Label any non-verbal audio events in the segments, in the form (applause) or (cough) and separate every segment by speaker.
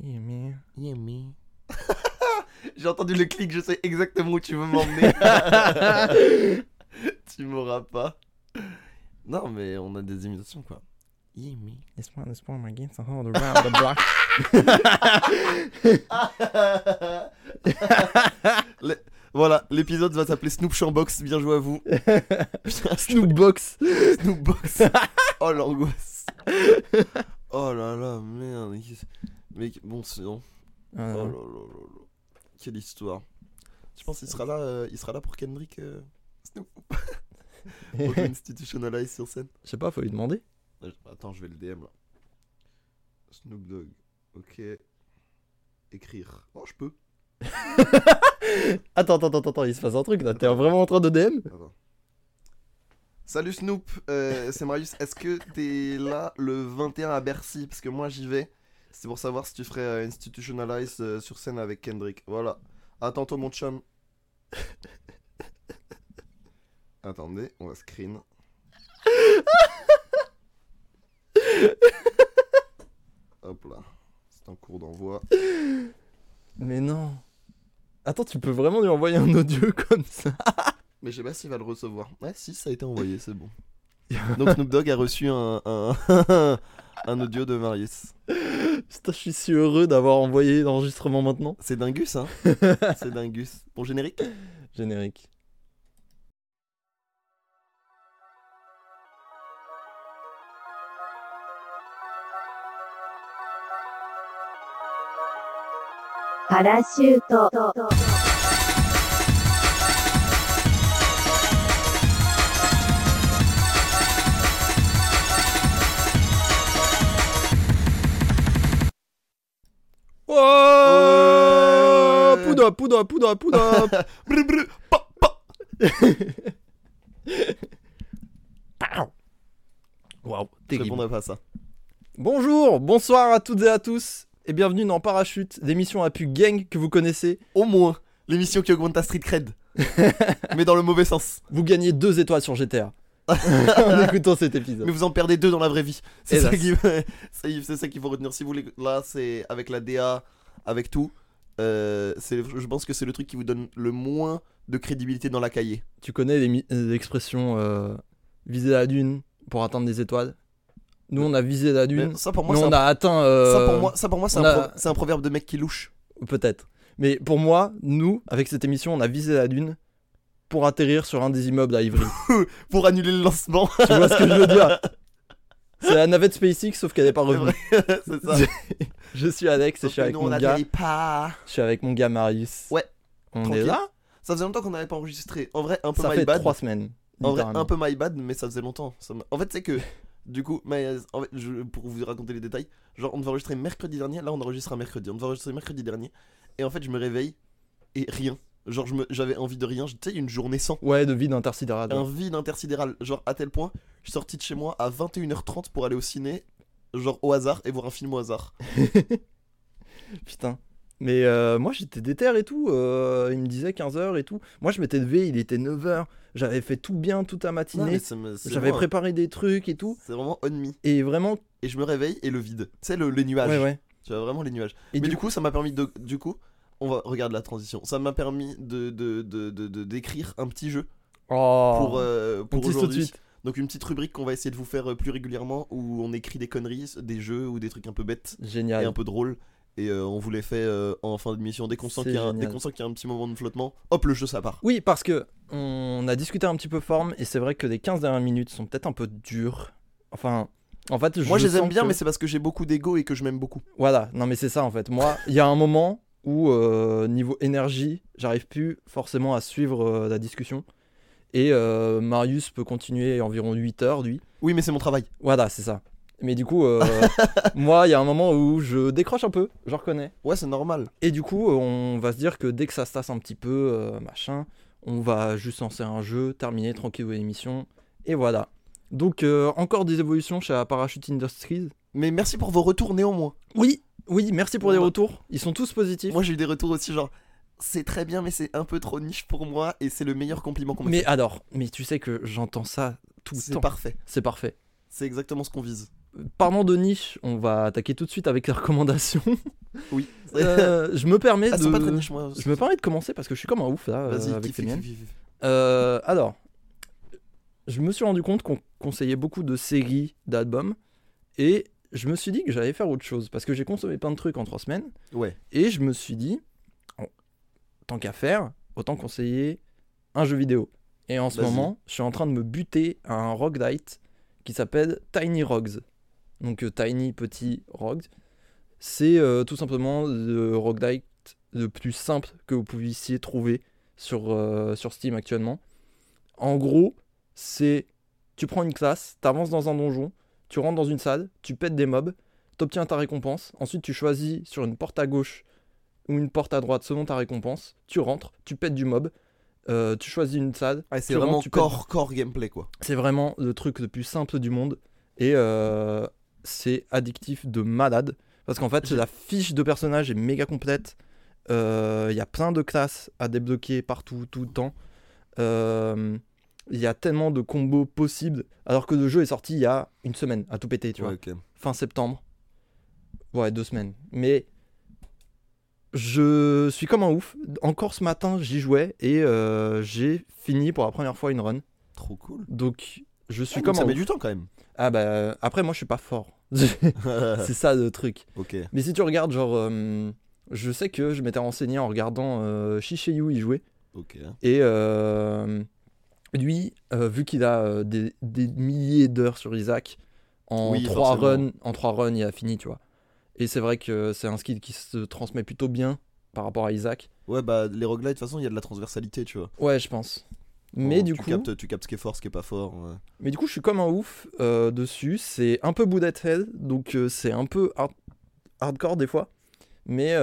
Speaker 1: Yeah, man.
Speaker 2: Yeah, me. (laughs) J'ai entendu le clic, je sais exactement où tu veux m'emmener. (laughs) tu m'auras pas. Non, mais on a des imitations quoi. Yeah, me.
Speaker 1: This one is for my games all around the block. (laughs)
Speaker 2: Le- Voilà, l'épisode va s'appeler Snoop Chambox, bien joué à vous.
Speaker 1: Snoopbox.
Speaker 2: Snoopbox. Oh l'angoisse. Oh là là, merde. Mais bon, sinon.
Speaker 1: Ah,
Speaker 2: Oh là là. Quelle histoire. Je pense qu'il sera là, euh, il sera là pour Kendrick euh, Snoop? (laughs) pour Institutionalize sur scène?
Speaker 1: Je sais pas, faut lui demander.
Speaker 2: Ouais, Attends, je vais le DM là. Snoop Dogg. Ok. Écrire. Oh, je peux. (laughs)
Speaker 1: Attends, attends, attends, attends, il se passe un truc là. T'es vraiment en train de DM
Speaker 2: Attends. Salut Snoop, euh, c'est Marius. Est-ce que t'es là le 21 à Bercy? Parce que moi j'y vais. C'est pour savoir si tu ferais euh, Institutionalize euh, sur scène avec Kendrick. Voilà. À tantôt mon chum. (laughs) Attendez, on va screen. (laughs) Hop là. C'est un cours d'envoi.
Speaker 1: Mais non. Attends, tu peux vraiment lui envoyer un audio (laughs) comme ça?
Speaker 2: Mais je sais pas s'il va le recevoir. Ouais, si, ça a été envoyé, c'est bon. Donc Snoop Dogg a reçu un, un, un audio de Marius.
Speaker 1: Putain, je suis si heureux d'avoir envoyé l'enregistrement maintenant.
Speaker 2: C'est dingus, hein (laughs) C'est dingus. Bon, générique
Speaker 1: Générique. Oh
Speaker 2: Ouais.
Speaker 1: Poudre, poudre, poudre, poudre (laughs)
Speaker 2: Brr, brr, pa, pa.
Speaker 1: Waouh,
Speaker 2: Je
Speaker 1: terrible.
Speaker 2: répondrai pas à ça.
Speaker 1: Bonjour, bonsoir à toutes et à tous, et bienvenue dans Parachute, l'émission à pu gang que vous connaissez.
Speaker 2: Au moins, l'émission qui augmente ta street cred. (laughs) Mais dans le mauvais sens.
Speaker 1: Vous gagnez deux étoiles sur GTA (laughs) en écoutant cet épisode.
Speaker 2: Mais vous en perdez deux dans la vraie vie. C'est ça qui- (laughs) qu'il faut retenir. Si vous voulez, là, c'est avec la DA, avec tout. euh, je pense que c'est le truc qui vous donne le moins de crédibilité dans la cahier.
Speaker 1: Tu connais mi- euh, l'expression euh, viser la dune pour atteindre des étoiles? Nous, on a visé la dune,
Speaker 2: Mais ça pour moi, c'est
Speaker 1: on
Speaker 2: un-
Speaker 1: a atteint. euh,
Speaker 2: ça pour moi, ça pour moi, c'est
Speaker 1: on
Speaker 2: un,
Speaker 1: a-
Speaker 2: pro- c'est un proverbe de mec qui louche.
Speaker 1: Peut-être. Mais pour moi, nous, avec cette émission, on a visé la dune pour atterrir sur un des immeubles à Ivry. (laughs)
Speaker 2: Pour annuler le lancement.
Speaker 1: tu vois ce que je veux dire (laughs) C'est la navette SpaceX, sauf qu'elle n'est pas revenue.
Speaker 2: vrai, (laughs) c'est ça.
Speaker 1: Je suis Alex et je suis avec
Speaker 2: nous,
Speaker 1: mon
Speaker 2: on
Speaker 1: gars.
Speaker 2: pas.
Speaker 1: Je suis avec mon gars Marius.
Speaker 2: Ouais.
Speaker 1: On
Speaker 2: Tranquille.
Speaker 1: est là
Speaker 2: Ça faisait longtemps qu'on n'avait pas enregistré. En vrai, un peu
Speaker 1: Ça
Speaker 2: my
Speaker 1: fait
Speaker 2: bad.
Speaker 1: trois semaines.
Speaker 2: En vrai, un peu my bad, mais ça faisait longtemps. Ça en fait, c'est que, du coup, my- en fait, je- pour vous raconter les détails, genre, on devait enregistrer mercredi dernier. Là, on enregistre un mercredi. On devait enregistrer mercredi dernier. Et en fait, je me réveille et rien. Genre, j'avais envie de rien. Tu sais, une journée sans.
Speaker 1: Ouais, de vide intersidéral.
Speaker 2: Un vide intersidéral. Genre, à tel point, je suis sorti de chez moi à 21h30 pour aller au ciné. Genre, au hasard, et voir un film au hasard. (laughs)
Speaker 1: Putain. Mais euh, moi j'étais déter et tout, euh, il me disait 15h et tout. Moi je m'étais levé, il était 9h, j'avais fait tout bien toute la matinée, j'avais préparé des trucs et tout.
Speaker 2: C'est vraiment on me.
Speaker 1: Et vraiment,
Speaker 2: Et je me réveille et le vide. Tu sais, le, les nuages.
Speaker 1: ouais, ouais.
Speaker 2: Tu vois, vraiment les nuages.
Speaker 1: Et
Speaker 2: Mais
Speaker 1: du
Speaker 2: du coup, ça m'a permis de. Du coup, on va regarde la transition. Ça m'a permis de de- de- de- de- d'écrire un petit jeu
Speaker 1: Oh,
Speaker 2: pour, euh, pour
Speaker 1: de
Speaker 2: aujourd'hui. Donc une petite rubrique qu'on va essayer de vous faire euh, plus régulièrement où on écrit des conneries, des jeux ou des trucs un peu bêtes et
Speaker 1: Génial.
Speaker 2: un peu drôles. Et euh, on vous les fait euh, en fin d'émission. Dès qu'on sent qu'il y, a un- dès
Speaker 1: génial.
Speaker 2: qu'on sent qu'il y a un petit moment de flottement, hop, le jeu ça part.
Speaker 1: Oui, parce que on a discuté un petit peu forme et c'est vrai que les 15 dernières minutes sont peut-être un peu dures. Enfin, en fait,
Speaker 2: Moi je les aime bien,
Speaker 1: que-
Speaker 2: mais c'est parce que j'ai beaucoup d'ego et que je m'aime beaucoup.
Speaker 1: Voilà, non mais c'est ça en fait. Moi, il y a un moment où euh, niveau énergie, j'arrive plus forcément à suivre euh, la discussion. Et euh, Marius peut continuer environ 8 heures, lui.
Speaker 2: Oui, mais c'est mon travail.
Speaker 1: Voilà, c'est ça. Mais du coup, (laughs) moi, il y a un moment où je décroche un peu, je reconnais.
Speaker 2: Ouais, c'est normal.
Speaker 1: Et du coup, on va se dire que dès que ça se tasse un petit peu, machin, on va juste lancer un jeu, terminer tranquille l'émission. Et voilà. Donc, encore des évolutions chez la Parachute Industries.
Speaker 2: Mais merci pour vos retours néanmoins.
Speaker 1: Oui, oui, merci pour les
Speaker 2: Moi-
Speaker 1: retours. Ils sont tous positifs.
Speaker 2: Moi j'ai eu des retours aussi genre c'est très bien mais c'est un peu trop niche pour moi et c'est le meilleur compliment qu'on m'a
Speaker 1: Mais alors, mais tu sais que j'entends ça tout le
Speaker 2: C'est
Speaker 1: temps.
Speaker 2: parfait.
Speaker 1: C'est parfait.
Speaker 2: C'est exactement ce qu'on vise.
Speaker 1: Parlant de niche, on va attaquer tout de suite avec les recommandations. (laughs)
Speaker 2: Oui.
Speaker 1: Euh, je me permets
Speaker 2: Ah, c'est pas très
Speaker 1: de.
Speaker 2: niche, moi.
Speaker 1: Je me permets de commencer parce que je suis comme un ouf là euh,
Speaker 2: Vas-y,
Speaker 1: avec les miennes. Euh, alors, je me suis rendu compte qu'on conseillait beaucoup de séries, d'albums, et je me suis dit que j'allais faire autre chose parce que j'ai consommé plein de trucs en trois semaines,
Speaker 2: Ouais.
Speaker 1: et je me suis dit, tant qu'à faire, autant conseiller un jeu vidéo. Et en ce moment, je suis en train de me buter à un roguelite qui s'appelle Tiny Rogues. Donc euh, Tiny Petit Rogues. C'est euh, tout simplement le roguelite le plus simple que vous puissiez trouver sur, euh, sur Steam actuellement. En gros, c'est tu prends une classe, tu avances dans un donjon, tu rentres dans une salle, tu pètes des mobs, tu obtiens ta récompense, ensuite tu choisis sur une porte à gauche ou une porte à droite selon ta récompense, tu rentres, tu pètes du mob, euh, tu choisis une salle,
Speaker 2: Ah, c'est vraiment
Speaker 1: rentres, tu pètes-
Speaker 2: gameplay, quoi.
Speaker 1: c'est vraiment le truc le plus simple du monde et euh, c'est addictif de malade parce qu'en fait la fiche de personnage est méga complète. Euh, Il y a plein de classes à débloquer partout tout le temps. Il y a tellement de combos possibles alors que le jeu est sorti il y a une semaine à tout péter, tu vois fin septembre. Ouais, deux semaines. Mais je suis comme un ouf. Encore ce matin, j'y jouais et euh, j'ai fini pour la première fois une run.
Speaker 2: Trop cool.
Speaker 1: Donc, je suis
Speaker 2: Ah, donc
Speaker 1: comme
Speaker 2: ça
Speaker 1: un
Speaker 2: met
Speaker 1: ouf.
Speaker 2: du temps quand même.
Speaker 1: Ah bah, après, moi, je suis pas fort. (laughs) (laughs) C'est ça le truc.
Speaker 2: ok.
Speaker 1: Mais si tu regardes, genre, euh, je sais que je m'étais renseigné en regardant euh, Shishayu y jouer.
Speaker 2: Ok.
Speaker 1: Et euh, lui, euh, vu qu'il a euh, des, des milliers d'heures sur Isaac, en,
Speaker 2: Oui,
Speaker 1: trois runs, en trois runs, il a fini, tu vois. Et c'est vrai que c'est un skill qui se transmet plutôt bien par rapport à Isaac.
Speaker 2: Ouais, bah les roguelites, de toute façon, il y a de la transversalité, tu vois.
Speaker 1: Ouais, je pense. Mais du
Speaker 2: tu
Speaker 1: coup,
Speaker 2: Captes, tu captes ce qui est fort, ce qui est pas fort. ouais.
Speaker 1: mais du coup, je suis comme un ouf euh, dessus. C'est un peu bullet hell, donc c'est un peu hard- hardcore des fois. Mais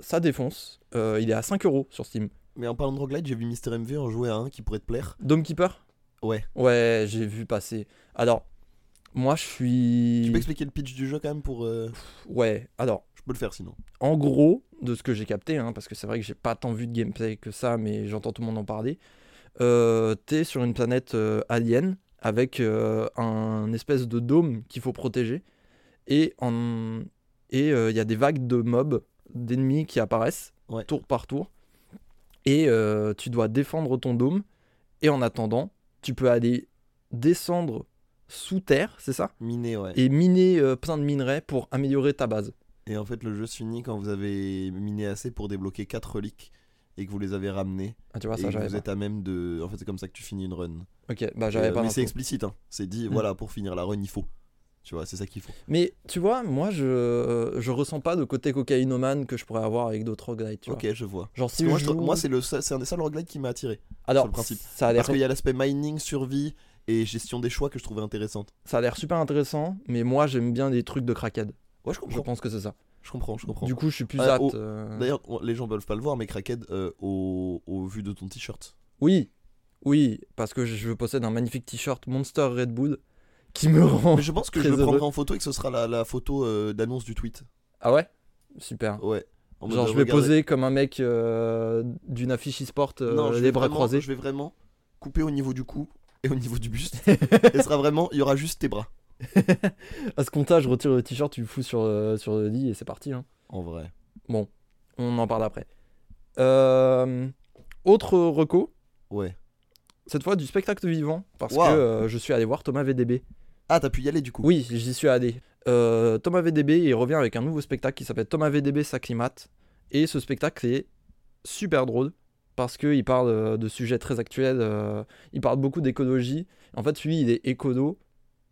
Speaker 1: ça défonce. Il est à 5 euros sur Steam.
Speaker 2: Mais en parlant de roguelite, j'ai vu Mister MV en jouer à un qui pourrait te plaire.
Speaker 1: Dome Keeper
Speaker 2: Ouais.
Speaker 1: Ouais, j'ai vu passer. Alors, moi, je suis.
Speaker 2: Tu peux expliquer le pitch du jeu quand même pour. euh,
Speaker 1: Ouais, alors,
Speaker 2: Je peux le faire sinon.
Speaker 1: en gros, de ce que j'ai capté, hein, parce que c'est vrai que j'ai pas tant vu de gameplay que ça, mais j'entends tout le monde en parler. Euh, T'es sur une planète euh, alien avec euh, un espèce de dôme qu'il faut protéger. Et en et il y a des vagues de mobs, d'ennemis qui apparaissent
Speaker 2: Ouais.
Speaker 1: tour par tour. Et euh, tu dois défendre ton dôme. Et en attendant, tu peux aller descendre sous terre, c'est ça?
Speaker 2: Miné, ouais.
Speaker 1: Et miner euh, plein de minerais pour améliorer ta base.
Speaker 2: Et en fait, le jeu se finit quand vous avez miné assez pour débloquer 4 reliques et que vous les avez ramenées.
Speaker 1: Ah, tu vois,
Speaker 2: et
Speaker 1: ça,
Speaker 2: que
Speaker 1: j'avais
Speaker 2: vous
Speaker 1: pas.
Speaker 2: êt à même de. En fait, c'est comme ça que tu finis une run.
Speaker 1: Ok, bah j'avais
Speaker 2: Euh,
Speaker 1: pas
Speaker 2: mais c'est explicite, hein. C'est dit,
Speaker 1: Mm.
Speaker 2: voilà, pour finir la run, il faut. Tu vois, c'est ça qu'il faut.
Speaker 1: Mais tu vois, moi je je ressens pas de côté cocaïnomane que je pourrais avoir avec d'autres roguelites, tu vois.
Speaker 2: Ok, je vois.
Speaker 1: Genre si
Speaker 2: moi,
Speaker 1: je
Speaker 2: je trouve-
Speaker 1: joue-
Speaker 2: moi, c'est le seul- c'est un des seuls roguelites qui m'a attiré.
Speaker 1: alors
Speaker 2: sur le principe.
Speaker 1: ça a l'air
Speaker 2: Parce qu'il y a l'aspect mining, survie et gestion des choix que je trouvais intéressante.
Speaker 1: ça a l'air super intéressant, mais moi j'aime bien des trucs de crackhead.
Speaker 2: Ouais, je
Speaker 1: Je
Speaker 2: comprends.
Speaker 1: pense que c'est ça.
Speaker 2: Je comprends, je comprends.
Speaker 1: Du coup, je suis plus
Speaker 2: Ah,
Speaker 1: apte. euh,
Speaker 2: D'ailleurs, les gens peuvent pas le voir, mais Crackhead, euh, au, au vu de ton t-shirt.
Speaker 1: Oui, oui, parce que je possède un magnifique t-shirt Monster Red Bull qui me rend.
Speaker 2: Mais je pense que je le prendrai en photo et que ce sera la, la photo euh, d'annonce du tweet.
Speaker 1: Ah ouais, super.
Speaker 2: Ouais. En
Speaker 1: Genre
Speaker 2: de
Speaker 1: je vais
Speaker 2: regarder-
Speaker 1: poser comme un mec euh, d'une affiche e-sport, euh, les bras
Speaker 2: vraiment-
Speaker 1: croisés.
Speaker 2: Je vais vraiment couper au niveau du cou et au niveau du buste. (laughs) et sera vraiment, il y aura juste tes bras.
Speaker 1: À ce comptage, je retire le t-shirt, tu le fous sur, euh, sur le lit et c'est parti. hein.
Speaker 2: En vrai.
Speaker 1: Bon, on en parle après. Euh, autre reco,
Speaker 2: Ouais.
Speaker 1: cette fois du spectacle vivant, parce
Speaker 2: Wow.
Speaker 1: que euh, je suis allé voir Thomas VDB.
Speaker 2: Ah, t'as pu y aller du coup.
Speaker 1: Oui, j'y suis allé. Euh, Thomas VDB, il revient avec un nouveau spectacle qui s'appelle Thomas VDB s'acclimate. Et ce spectacle est super drôle, parce qu'il parle euh, de sujets très actuels, euh, il parle beaucoup d'écologie. En fait, lui, il est écolo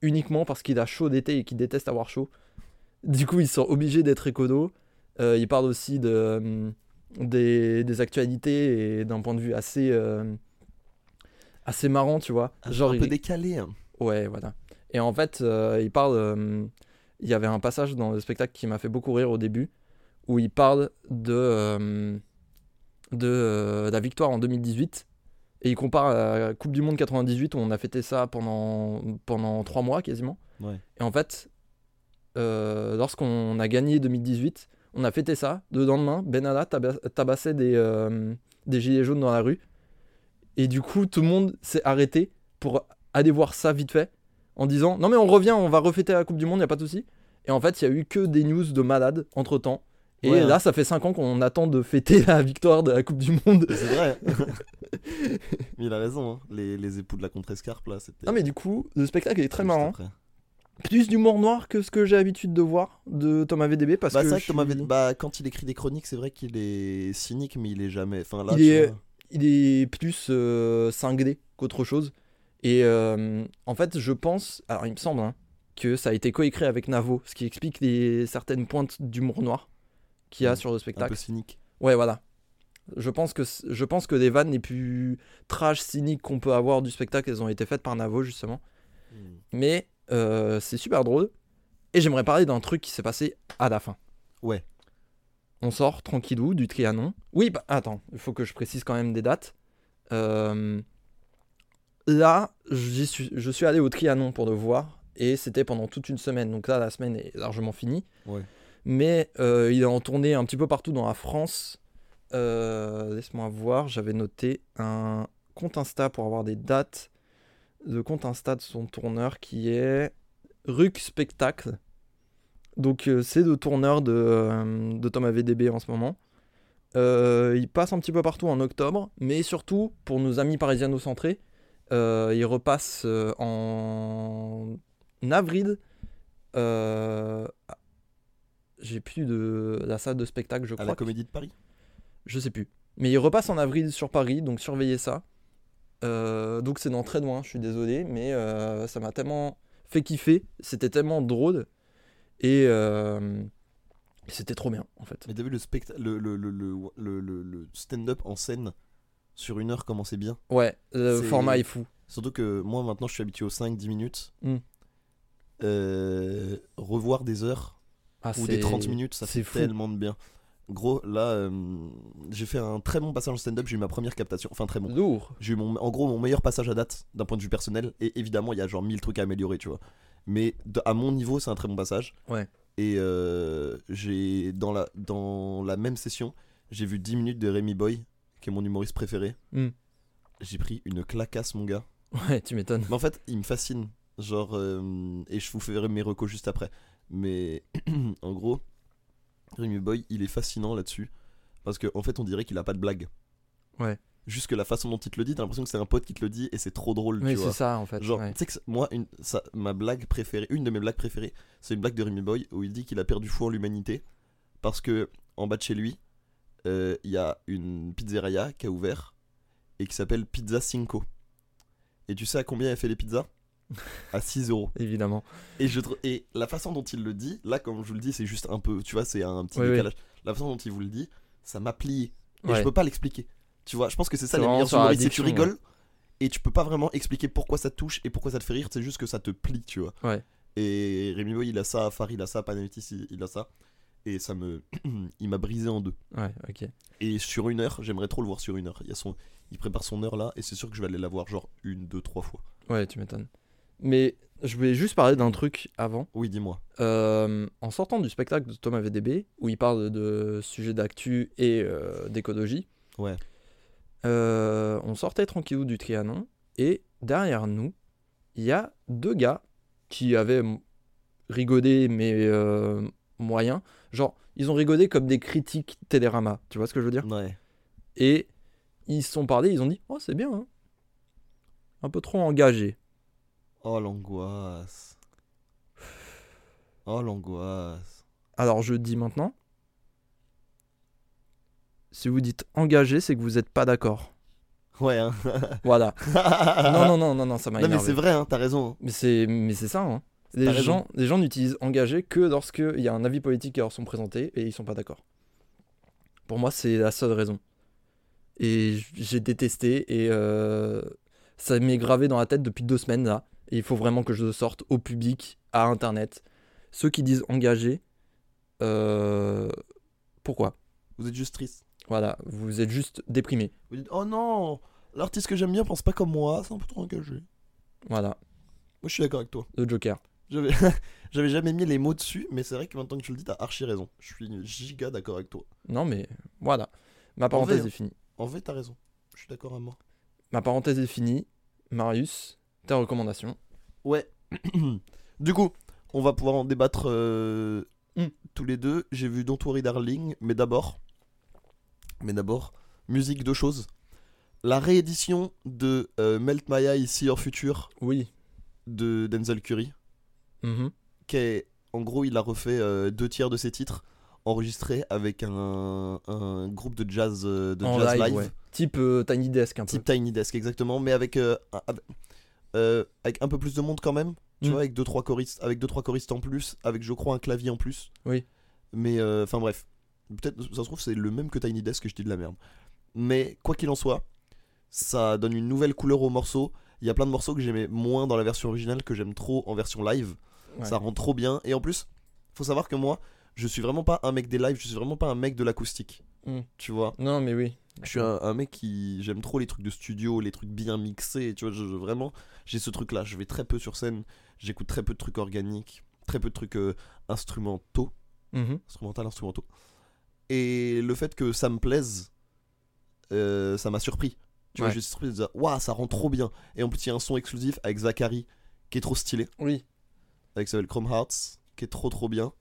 Speaker 1: uniquement parce qu'il a chaud d'été et qu'il déteste avoir chaud. Du coup, ils sont obligés d'être écolo. Euh, il parle aussi de, des, des actualités et d'un point de vue assez, assez marrant, tu vois.
Speaker 2: Un,
Speaker 1: Genre,
Speaker 2: un
Speaker 1: il-
Speaker 2: peu décalé. hein.
Speaker 1: Ouais, voilà. Et en fait, euh, il parle. euh, il y avait un passage dans le spectacle qui m'a fait beaucoup rire au début, où il parle de, euh, de la victoire en 2018. Et il compare à la Coupe du Monde 98 où on a fêté ça pendant, pendant trois mois quasiment.
Speaker 2: Ouais.
Speaker 1: Et en fait, lorsqu'on a gagné 2018, on a fêté ça. Le lendemain, Benalla taba- tabassait des, des gilets jaunes dans la rue. Et du coup, tout le monde s'est arrêté pour aller voir ça vite fait en disant Non, mais on revient, on va refêter la Coupe du Monde, y a pas de souci. Et en fait, il y a eu que des news de malades entre temps. Et
Speaker 2: Ouais,
Speaker 1: là,
Speaker 2: hein.
Speaker 1: ça fait 5 ans qu'on attend de fêter la victoire de la Coupe du Monde.
Speaker 2: C'est vrai. (laughs) mais il a raison, hein. les, les époux de la contre-escarpe là, c'était.
Speaker 1: Non, mais du coup, le spectacle est très
Speaker 2: juste
Speaker 1: marrant.
Speaker 2: après.
Speaker 1: Plus d'humour noir que ce que j'ai l'habitude de voir de Thomas VDB. Parce
Speaker 2: Bah,
Speaker 1: que
Speaker 2: vrai Thomas
Speaker 1: suis-
Speaker 2: Ved- bah, quand il écrit des chroniques, c'est vrai qu'il est cynique, mais il est jamais. Enfin, là,
Speaker 1: Il est- il est plus euh, cinglé qu'autre chose. Et euh, en fait, je pense, alors il me semble, hein, que ça a été coécrit avec Navo, ce qui explique les, certaines pointes d'humour noir qu'il y a sur le
Speaker 2: un
Speaker 1: spectacle.
Speaker 2: peu cynique.
Speaker 1: Ouais, voilà. Je pense que je pense que les vannes les plus trash cyniques qu'on peut avoir du spectacle, elles ont été faites par Navo justement. Mais euh, c'est super drôle. Et j'aimerais parler d'un truc qui s'est passé à la fin.
Speaker 2: Ouais.
Speaker 1: On sort tranquillou du Trianon. Oui, bah attends, il faut que je précise quand même des dates. Euh, là, suis, je suis allé au Trianon pour le voir. Et c'était pendant toute une semaine. Donc là, la semaine est largement finie.
Speaker 2: Ouais.
Speaker 1: Mais euh, il est en tournée un petit peu partout dans la France. Euh, Laisse-moi voir, j'avais noté un compte Insta pour avoir des dates. Le compte Insta de son tourneur qui est Ruc Spectacle. Donc euh, c'est le tourneur de, de Thomas VDB en ce moment. Il passe un petit peu partout en octobre, mais surtout pour nos amis parisiano-centrés, euh, il repasse euh, en avril. euh, J'ai plus de la salle de spectacle, je
Speaker 2: À
Speaker 1: crois.
Speaker 2: la
Speaker 1: que-
Speaker 2: Comédie de Paris?
Speaker 1: Je sais plus. Mais il repasse en avril sur Paris, donc surveillez ça. Euh, donc c'est dans très loin, je suis désolé, mais euh, ça m'a tellement fait kiffer, c'était tellement drôle, et euh, c'était trop bien en fait.
Speaker 2: Mais t'as vu le- le stand-up en scène? Sur une heure, comment c'est bien
Speaker 1: Ouais, le
Speaker 2: C'est-
Speaker 1: format est fou.
Speaker 2: Surtout que moi maintenant je suis habitué aux 5-10 minutes.
Speaker 1: Mm.
Speaker 2: Euh, revoir des heures
Speaker 1: Ah,
Speaker 2: ou des
Speaker 1: c'est-
Speaker 2: 30 minutes, ça fait
Speaker 1: fou.
Speaker 2: tellement de bien. Gros, là, euh, j'ai fait un très bon passage en stand-up, j'ai eu ma première captation, enfin très bon.
Speaker 1: Lourd.
Speaker 2: J'ai eu mon, en gros mon meilleur passage à date d'un point de vue personnel, et évidemment il y a genre 1000 trucs à améliorer, tu vois. Mais de- à mon niveau, c'est un très bon passage.
Speaker 1: Ouais.
Speaker 2: Et euh, j'ai dans la, dans la même session, j'ai vu 10 minutes de Rémi Boy, qui est mon humoriste préféré.
Speaker 1: Mm.
Speaker 2: J'ai pris une clacasse, mon gars.
Speaker 1: Ouais, tu m'étonnes.
Speaker 2: Mais en fait, il me fascine. Genre, euh, et je vous ferai mes recos juste après. Mais (clears throat) en gros, Rémi Boy, il est fascinant là-dessus. Parce qu'en en fait, on dirait qu'il a pas de blague.
Speaker 1: Ouais.
Speaker 2: Juste que la façon dont il te le dit, t'as l'impression que c'est un pote qui te le dit et c'est trop drôle,
Speaker 1: Mais
Speaker 2: tu
Speaker 1: c'est ça en fait.
Speaker 2: Genre,
Speaker 1: ouais.
Speaker 2: tu sais que moi, une, ça, ma blague préférée, une de mes blagues préférées, c'est une blague de Rémi Boy où il dit qu'il a perdu foi en l'humanité parce que en bas de chez lui, euh, il y a une pizzeria qui a ouvert et qui s'appelle Pizza Cinco. Et tu sais à combien elle fait les pizzas? (laughs) À 6 euros.
Speaker 1: Évidemment.
Speaker 2: Et, je, et la façon dont il le dit, là, comme je vous le dis, c'est juste un peu, tu vois, c'est un petit
Speaker 1: Oui, oui.
Speaker 2: décalage. La façon dont il vous le dit, ça m'a plié. Et
Speaker 1: Ouais.
Speaker 2: je peux pas l'expliquer. Tu vois, je pense que c'est ça les meilleurs humoristes, c'est que tu rigoles et tu peux pas vraiment expliquer pourquoi ça te touche et pourquoi ça te fait rire, c'est juste que ça te plie, tu vois.
Speaker 1: Ouais.
Speaker 2: Et Rémi Boy, il a ça, Farid, il a ça, il, il a ça. Et ça me. (clears throat) il m'a brisé en deux.
Speaker 1: Ouais, ok.
Speaker 2: Et sur une heure, j'aimerais trop le voir sur une heure. Il, y a son, il prépare son heure là, et c'est sûr que je vais aller la voir genre une, deux, trois fois.
Speaker 1: Ouais, tu m'étonnes. Mais je voulais juste parler d'un truc avant.
Speaker 2: Oui, dis-moi.
Speaker 1: Euh, en sortant du spectacle de Thomas VDB, où il parle de sujets d'actu et euh, d'écologie,
Speaker 2: Ouais.
Speaker 1: euh, on sortait tranquillou du Trianon, et derrière nous, il y a deux gars qui avaient rigolé, mais moyen. Genre, ils ont rigolé comme des critiques Télérama, tu vois ce que je veux dire
Speaker 2: Ouais.
Speaker 1: Et ils se sont parlé, ils ont dit Oh, c'est bien, hein Un peu trop engagé.
Speaker 2: Oh l'angoisse. Oh l'angoisse.
Speaker 1: Alors je dis maintenant, si vous dites engagé, c'est que vous n'êtes pas d'accord.
Speaker 2: Ouais, hein.
Speaker 1: Voilà. (laughs) non, non, non, non, non, ça m'a
Speaker 2: Non, mais
Speaker 1: énervé.
Speaker 2: c'est vrai, hein, t'as raison.
Speaker 1: Mais c'est, mais c'est ça. Hein. Les gens, les gens n'utilisent engagé que lorsqu'il y a un avis politique qui leur sont présentés et ils sont pas d'accord. Pour moi, c'est la seule raison. Et j'ai détesté et euh, ça m'est gravé dans la tête depuis deux semaines là. Et il faut vraiment que je le sorte au public, à internet. Ceux qui disent engagé, euh, pourquoi?
Speaker 2: Vous êtes juste triste.
Speaker 1: Voilà, vous êtes juste déprimé.
Speaker 2: Vous dites, oh non, l'artiste que j'aime bien pense pas comme moi, c'est un peu trop engagé.
Speaker 1: Voilà,
Speaker 2: Moi, je suis d'accord avec toi.
Speaker 1: le Joker. (laughs)
Speaker 2: J'avais jamais mis les mots dessus, mais c'est vrai que maintenant que tu le dis, t'as archi raison. Je suis giga d'accord avec toi.
Speaker 1: Non mais voilà, ma parenthèse
Speaker 2: vrai,
Speaker 1: est finie.
Speaker 2: En vrai, t'as raison. Je suis d'accord à moi.
Speaker 1: Ma parenthèse est finie. Marius, tes recommandations
Speaker 2: Ouais. (clears throat) du coup, on va pouvoir en débattre euh,
Speaker 1: Mm.
Speaker 2: tous les deux. J'ai vu Don't Worry Darling, mais d'abord, mais d'abord, musique de choses. La réédition de euh, Melt My Eye, See Your Future
Speaker 1: Oui.
Speaker 2: de Denzel Curry,
Speaker 1: Mhm.
Speaker 2: qui est, en gros, il a refait euh, deux tiers de ses titres enregistrés avec un, un groupe de jazz, euh, de
Speaker 1: En
Speaker 2: jazz
Speaker 1: live,
Speaker 2: live,
Speaker 1: ouais. Type euh, Tiny Desk un peu.
Speaker 2: type Tiny Desk exactement, mais avec, un- avec, un peu plus de monde quand même, tu
Speaker 1: Mm.
Speaker 2: vois, avec deux trois choristes, avec deux trois choristes en plus, avec je crois un clavier en plus.
Speaker 1: Oui.
Speaker 2: Mais enfin bref, peut-être ça se trouve c'est le même que Tiny Desk que je dis de la merde. Mais quoi qu'il en soit, ça donne une nouvelle couleur au morceau. Il y a plein de morceaux que j'aimais moins dans la version originale que j'aime trop en version live.
Speaker 1: Ouais.
Speaker 2: Ça rend trop bien. Et en plus, faut savoir que moi, je suis vraiment pas un mec des lives, je suis vraiment pas un mec de l'acoustique.
Speaker 1: Mm.
Speaker 2: Tu vois?
Speaker 1: Non, mais oui.
Speaker 2: je suis un, un mec qui j'aime trop les trucs de studio, les trucs bien mixés, tu vois, je, je- vraiment j'ai ce truc là, je vais très peu sur scène, j'écoute très peu de trucs organiques, très peu de trucs euh, instrumentaux,
Speaker 1: Mhm.
Speaker 2: instrumental instrumentaux. Et le fait que ça me plaise euh, ça m'a surpris. Tu vois,
Speaker 1: Ouais.
Speaker 2: de dire waouh, ça rend trop bien. Et en plus, il y a un son exclusif avec Zachary qui est trop stylé
Speaker 1: Oui.
Speaker 2: avec s'appelle Chrome Hearts, qui est trop trop bien.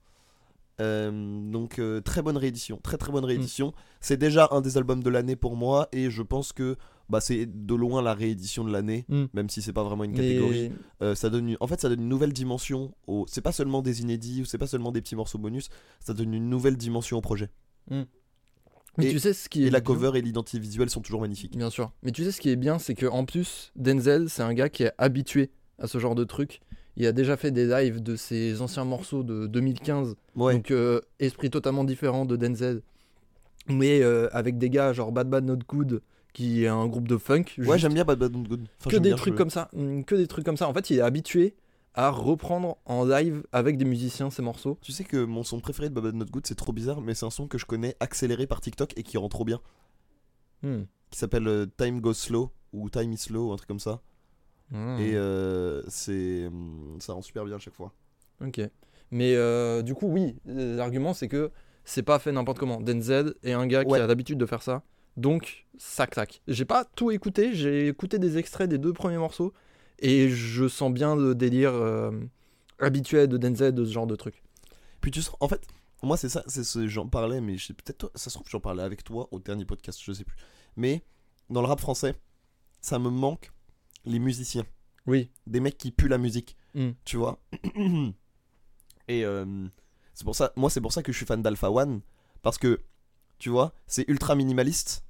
Speaker 2: Euh, donc euh, très bonne réédition, très très bonne
Speaker 1: Mm.
Speaker 2: réédition. C'est déjà un des albums de l'année pour moi et je pense que bah, c'est de loin la réédition de l'année,
Speaker 1: Mm.
Speaker 2: même si c'est pas vraiment une catégorie.
Speaker 1: Mais
Speaker 2: Euh, ça donne, une- en fait, ça donne une nouvelle dimension. Au... C'est pas seulement des inédits ou c'est pas seulement des petits morceaux bonus, ça donne une nouvelle dimension au projet.
Speaker 1: Mais
Speaker 2: Et-
Speaker 1: tu sais ce qui est
Speaker 2: Et la cover et l'identité visuelle sont toujours magnifiques.
Speaker 1: Bien sûr. Mais tu sais ce qui est bien, c'est que en plus, Denzel, c'est un gars qui est habitué à ce genre de truc. Il a déjà fait des lives de ses anciens morceaux de 2015.
Speaker 2: Ouais,
Speaker 1: Donc, euh, esprit totalement différent de Denzel. Mais euh, avec des gars genre Bad Bad Not Good, qui est un groupe de funk.
Speaker 2: ouais j'aime bien Bad Bad Not Good. Enfin,
Speaker 1: que des
Speaker 2: bien,
Speaker 1: trucs comme ça. hum, Que des trucs comme ça. En fait, il est habitué à reprendre en live avec des musiciens ces morceaux.
Speaker 2: Tu sais que mon son préféré de Bad Not Good, c'est trop bizarre, mais c'est un son que je connais accéléré par TikTok et qui rend trop bien.
Speaker 1: Hmm.
Speaker 2: qui s'appelle euh, Time Goes Slow ou Time is Slow, un truc comme ça.
Speaker 1: Hmm.
Speaker 2: Et euh, c'est hum, ça rend super bien à chaque fois.
Speaker 1: Ok. Mais euh, du coup, oui, l'argument c'est que c'est pas fait n'importe comment. Denzel est un gars
Speaker 2: Ouais.
Speaker 1: qui a l'habitude de faire ça. Donc, ça claque. J'ai pas tout écouté, j'ai écouté des extraits des deux premiers morceaux et je sens bien le délire euh, habituel de Denzel de ce genre de truc.
Speaker 2: Puis tu sens, en fait, moi c'est ça, c'est ce j'en parlais, mais je sais peut-être ça se trouve j'en parlais avec toi au dernier podcast, je sais plus. Mais dans le rap français, ça me manque les musiciens,
Speaker 1: Oui.
Speaker 2: des mecs qui puent la musique,
Speaker 1: Mm.
Speaker 2: tu vois. (clears throat) Et euh, c'est pour ça, moi c'est pour ça que je suis fan d'Alpha One parce que tu vois, c'est ultra minimaliste,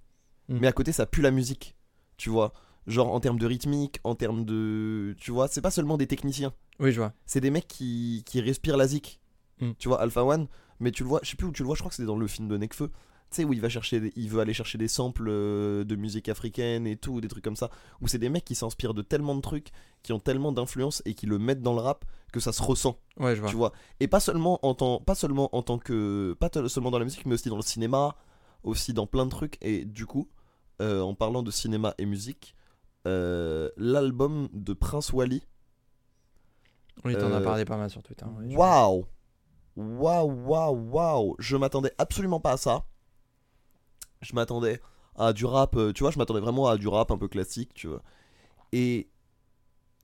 Speaker 1: Mm.
Speaker 2: mais à côté ça pue la musique, tu vois. Genre en termes de rythmique, en termes de, tu vois, c'est pas seulement des techniciens.
Speaker 1: Oui, je vois.
Speaker 2: c'est des mecs qui, qui respirent la zik.
Speaker 1: Mm.
Speaker 2: Tu vois, Alpha One, mais tu le vois, je sais plus où tu le vois, je crois que c'est dans le film de Nekfeu. Tu sais, où il va chercher, des- il veut aller chercher des samples euh, de musique africaine et tout, des trucs comme ça. Où c'est des mecs qui s'inspirent de tellement de trucs, qui ont tellement d'influence et qui le mettent dans le rap que ça se ressent,
Speaker 1: Ouais, je vois.
Speaker 2: tu vois. Et pas seulement en tant, pas seulement en tant que, pas seulement dans la musique, mais aussi dans le cinéma, aussi dans plein de trucs. Et du coup, euh, en parlant de cinéma et musique, euh, l'album de Prince Wally,
Speaker 1: Oui, t'en as
Speaker 2: Euh,
Speaker 1: parlé pas mal sur Twitter.
Speaker 2: Waouh Waouh, waouh, waouh Je m'attendais absolument pas à ça. Je m'attendais à du rap, euh, tu vois, je m'attendais vraiment à du rap un peu classique, tu vois. Et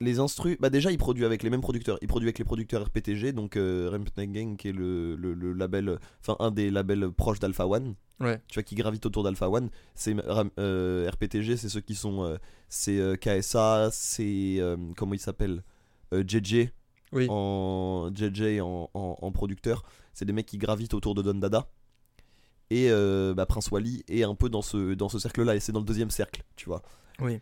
Speaker 2: les instrus, bah déjà il produit avec les mêmes producteurs. Il produit avec les producteurs RPTG, donc euh, Gang qui est le, le- le label, enfin un des labels proches d'Alpha One,
Speaker 1: Ouais.
Speaker 2: tu vois, qui gravite autour d'Alpha One. C'est Ram- euh, RPTG, c'est ceux qui sont, euh, c'est euh, KSA, c'est comment il s'appelle, JJ
Speaker 1: Oui.
Speaker 2: en JJ en, en- en producteur. C'est des mecs qui gravitent autour de Don Dada. Et bah, Prince Wally est un peu dans ce, dans ce cercle-là, et c'est dans le deuxième cercle, tu vois.
Speaker 1: Oui.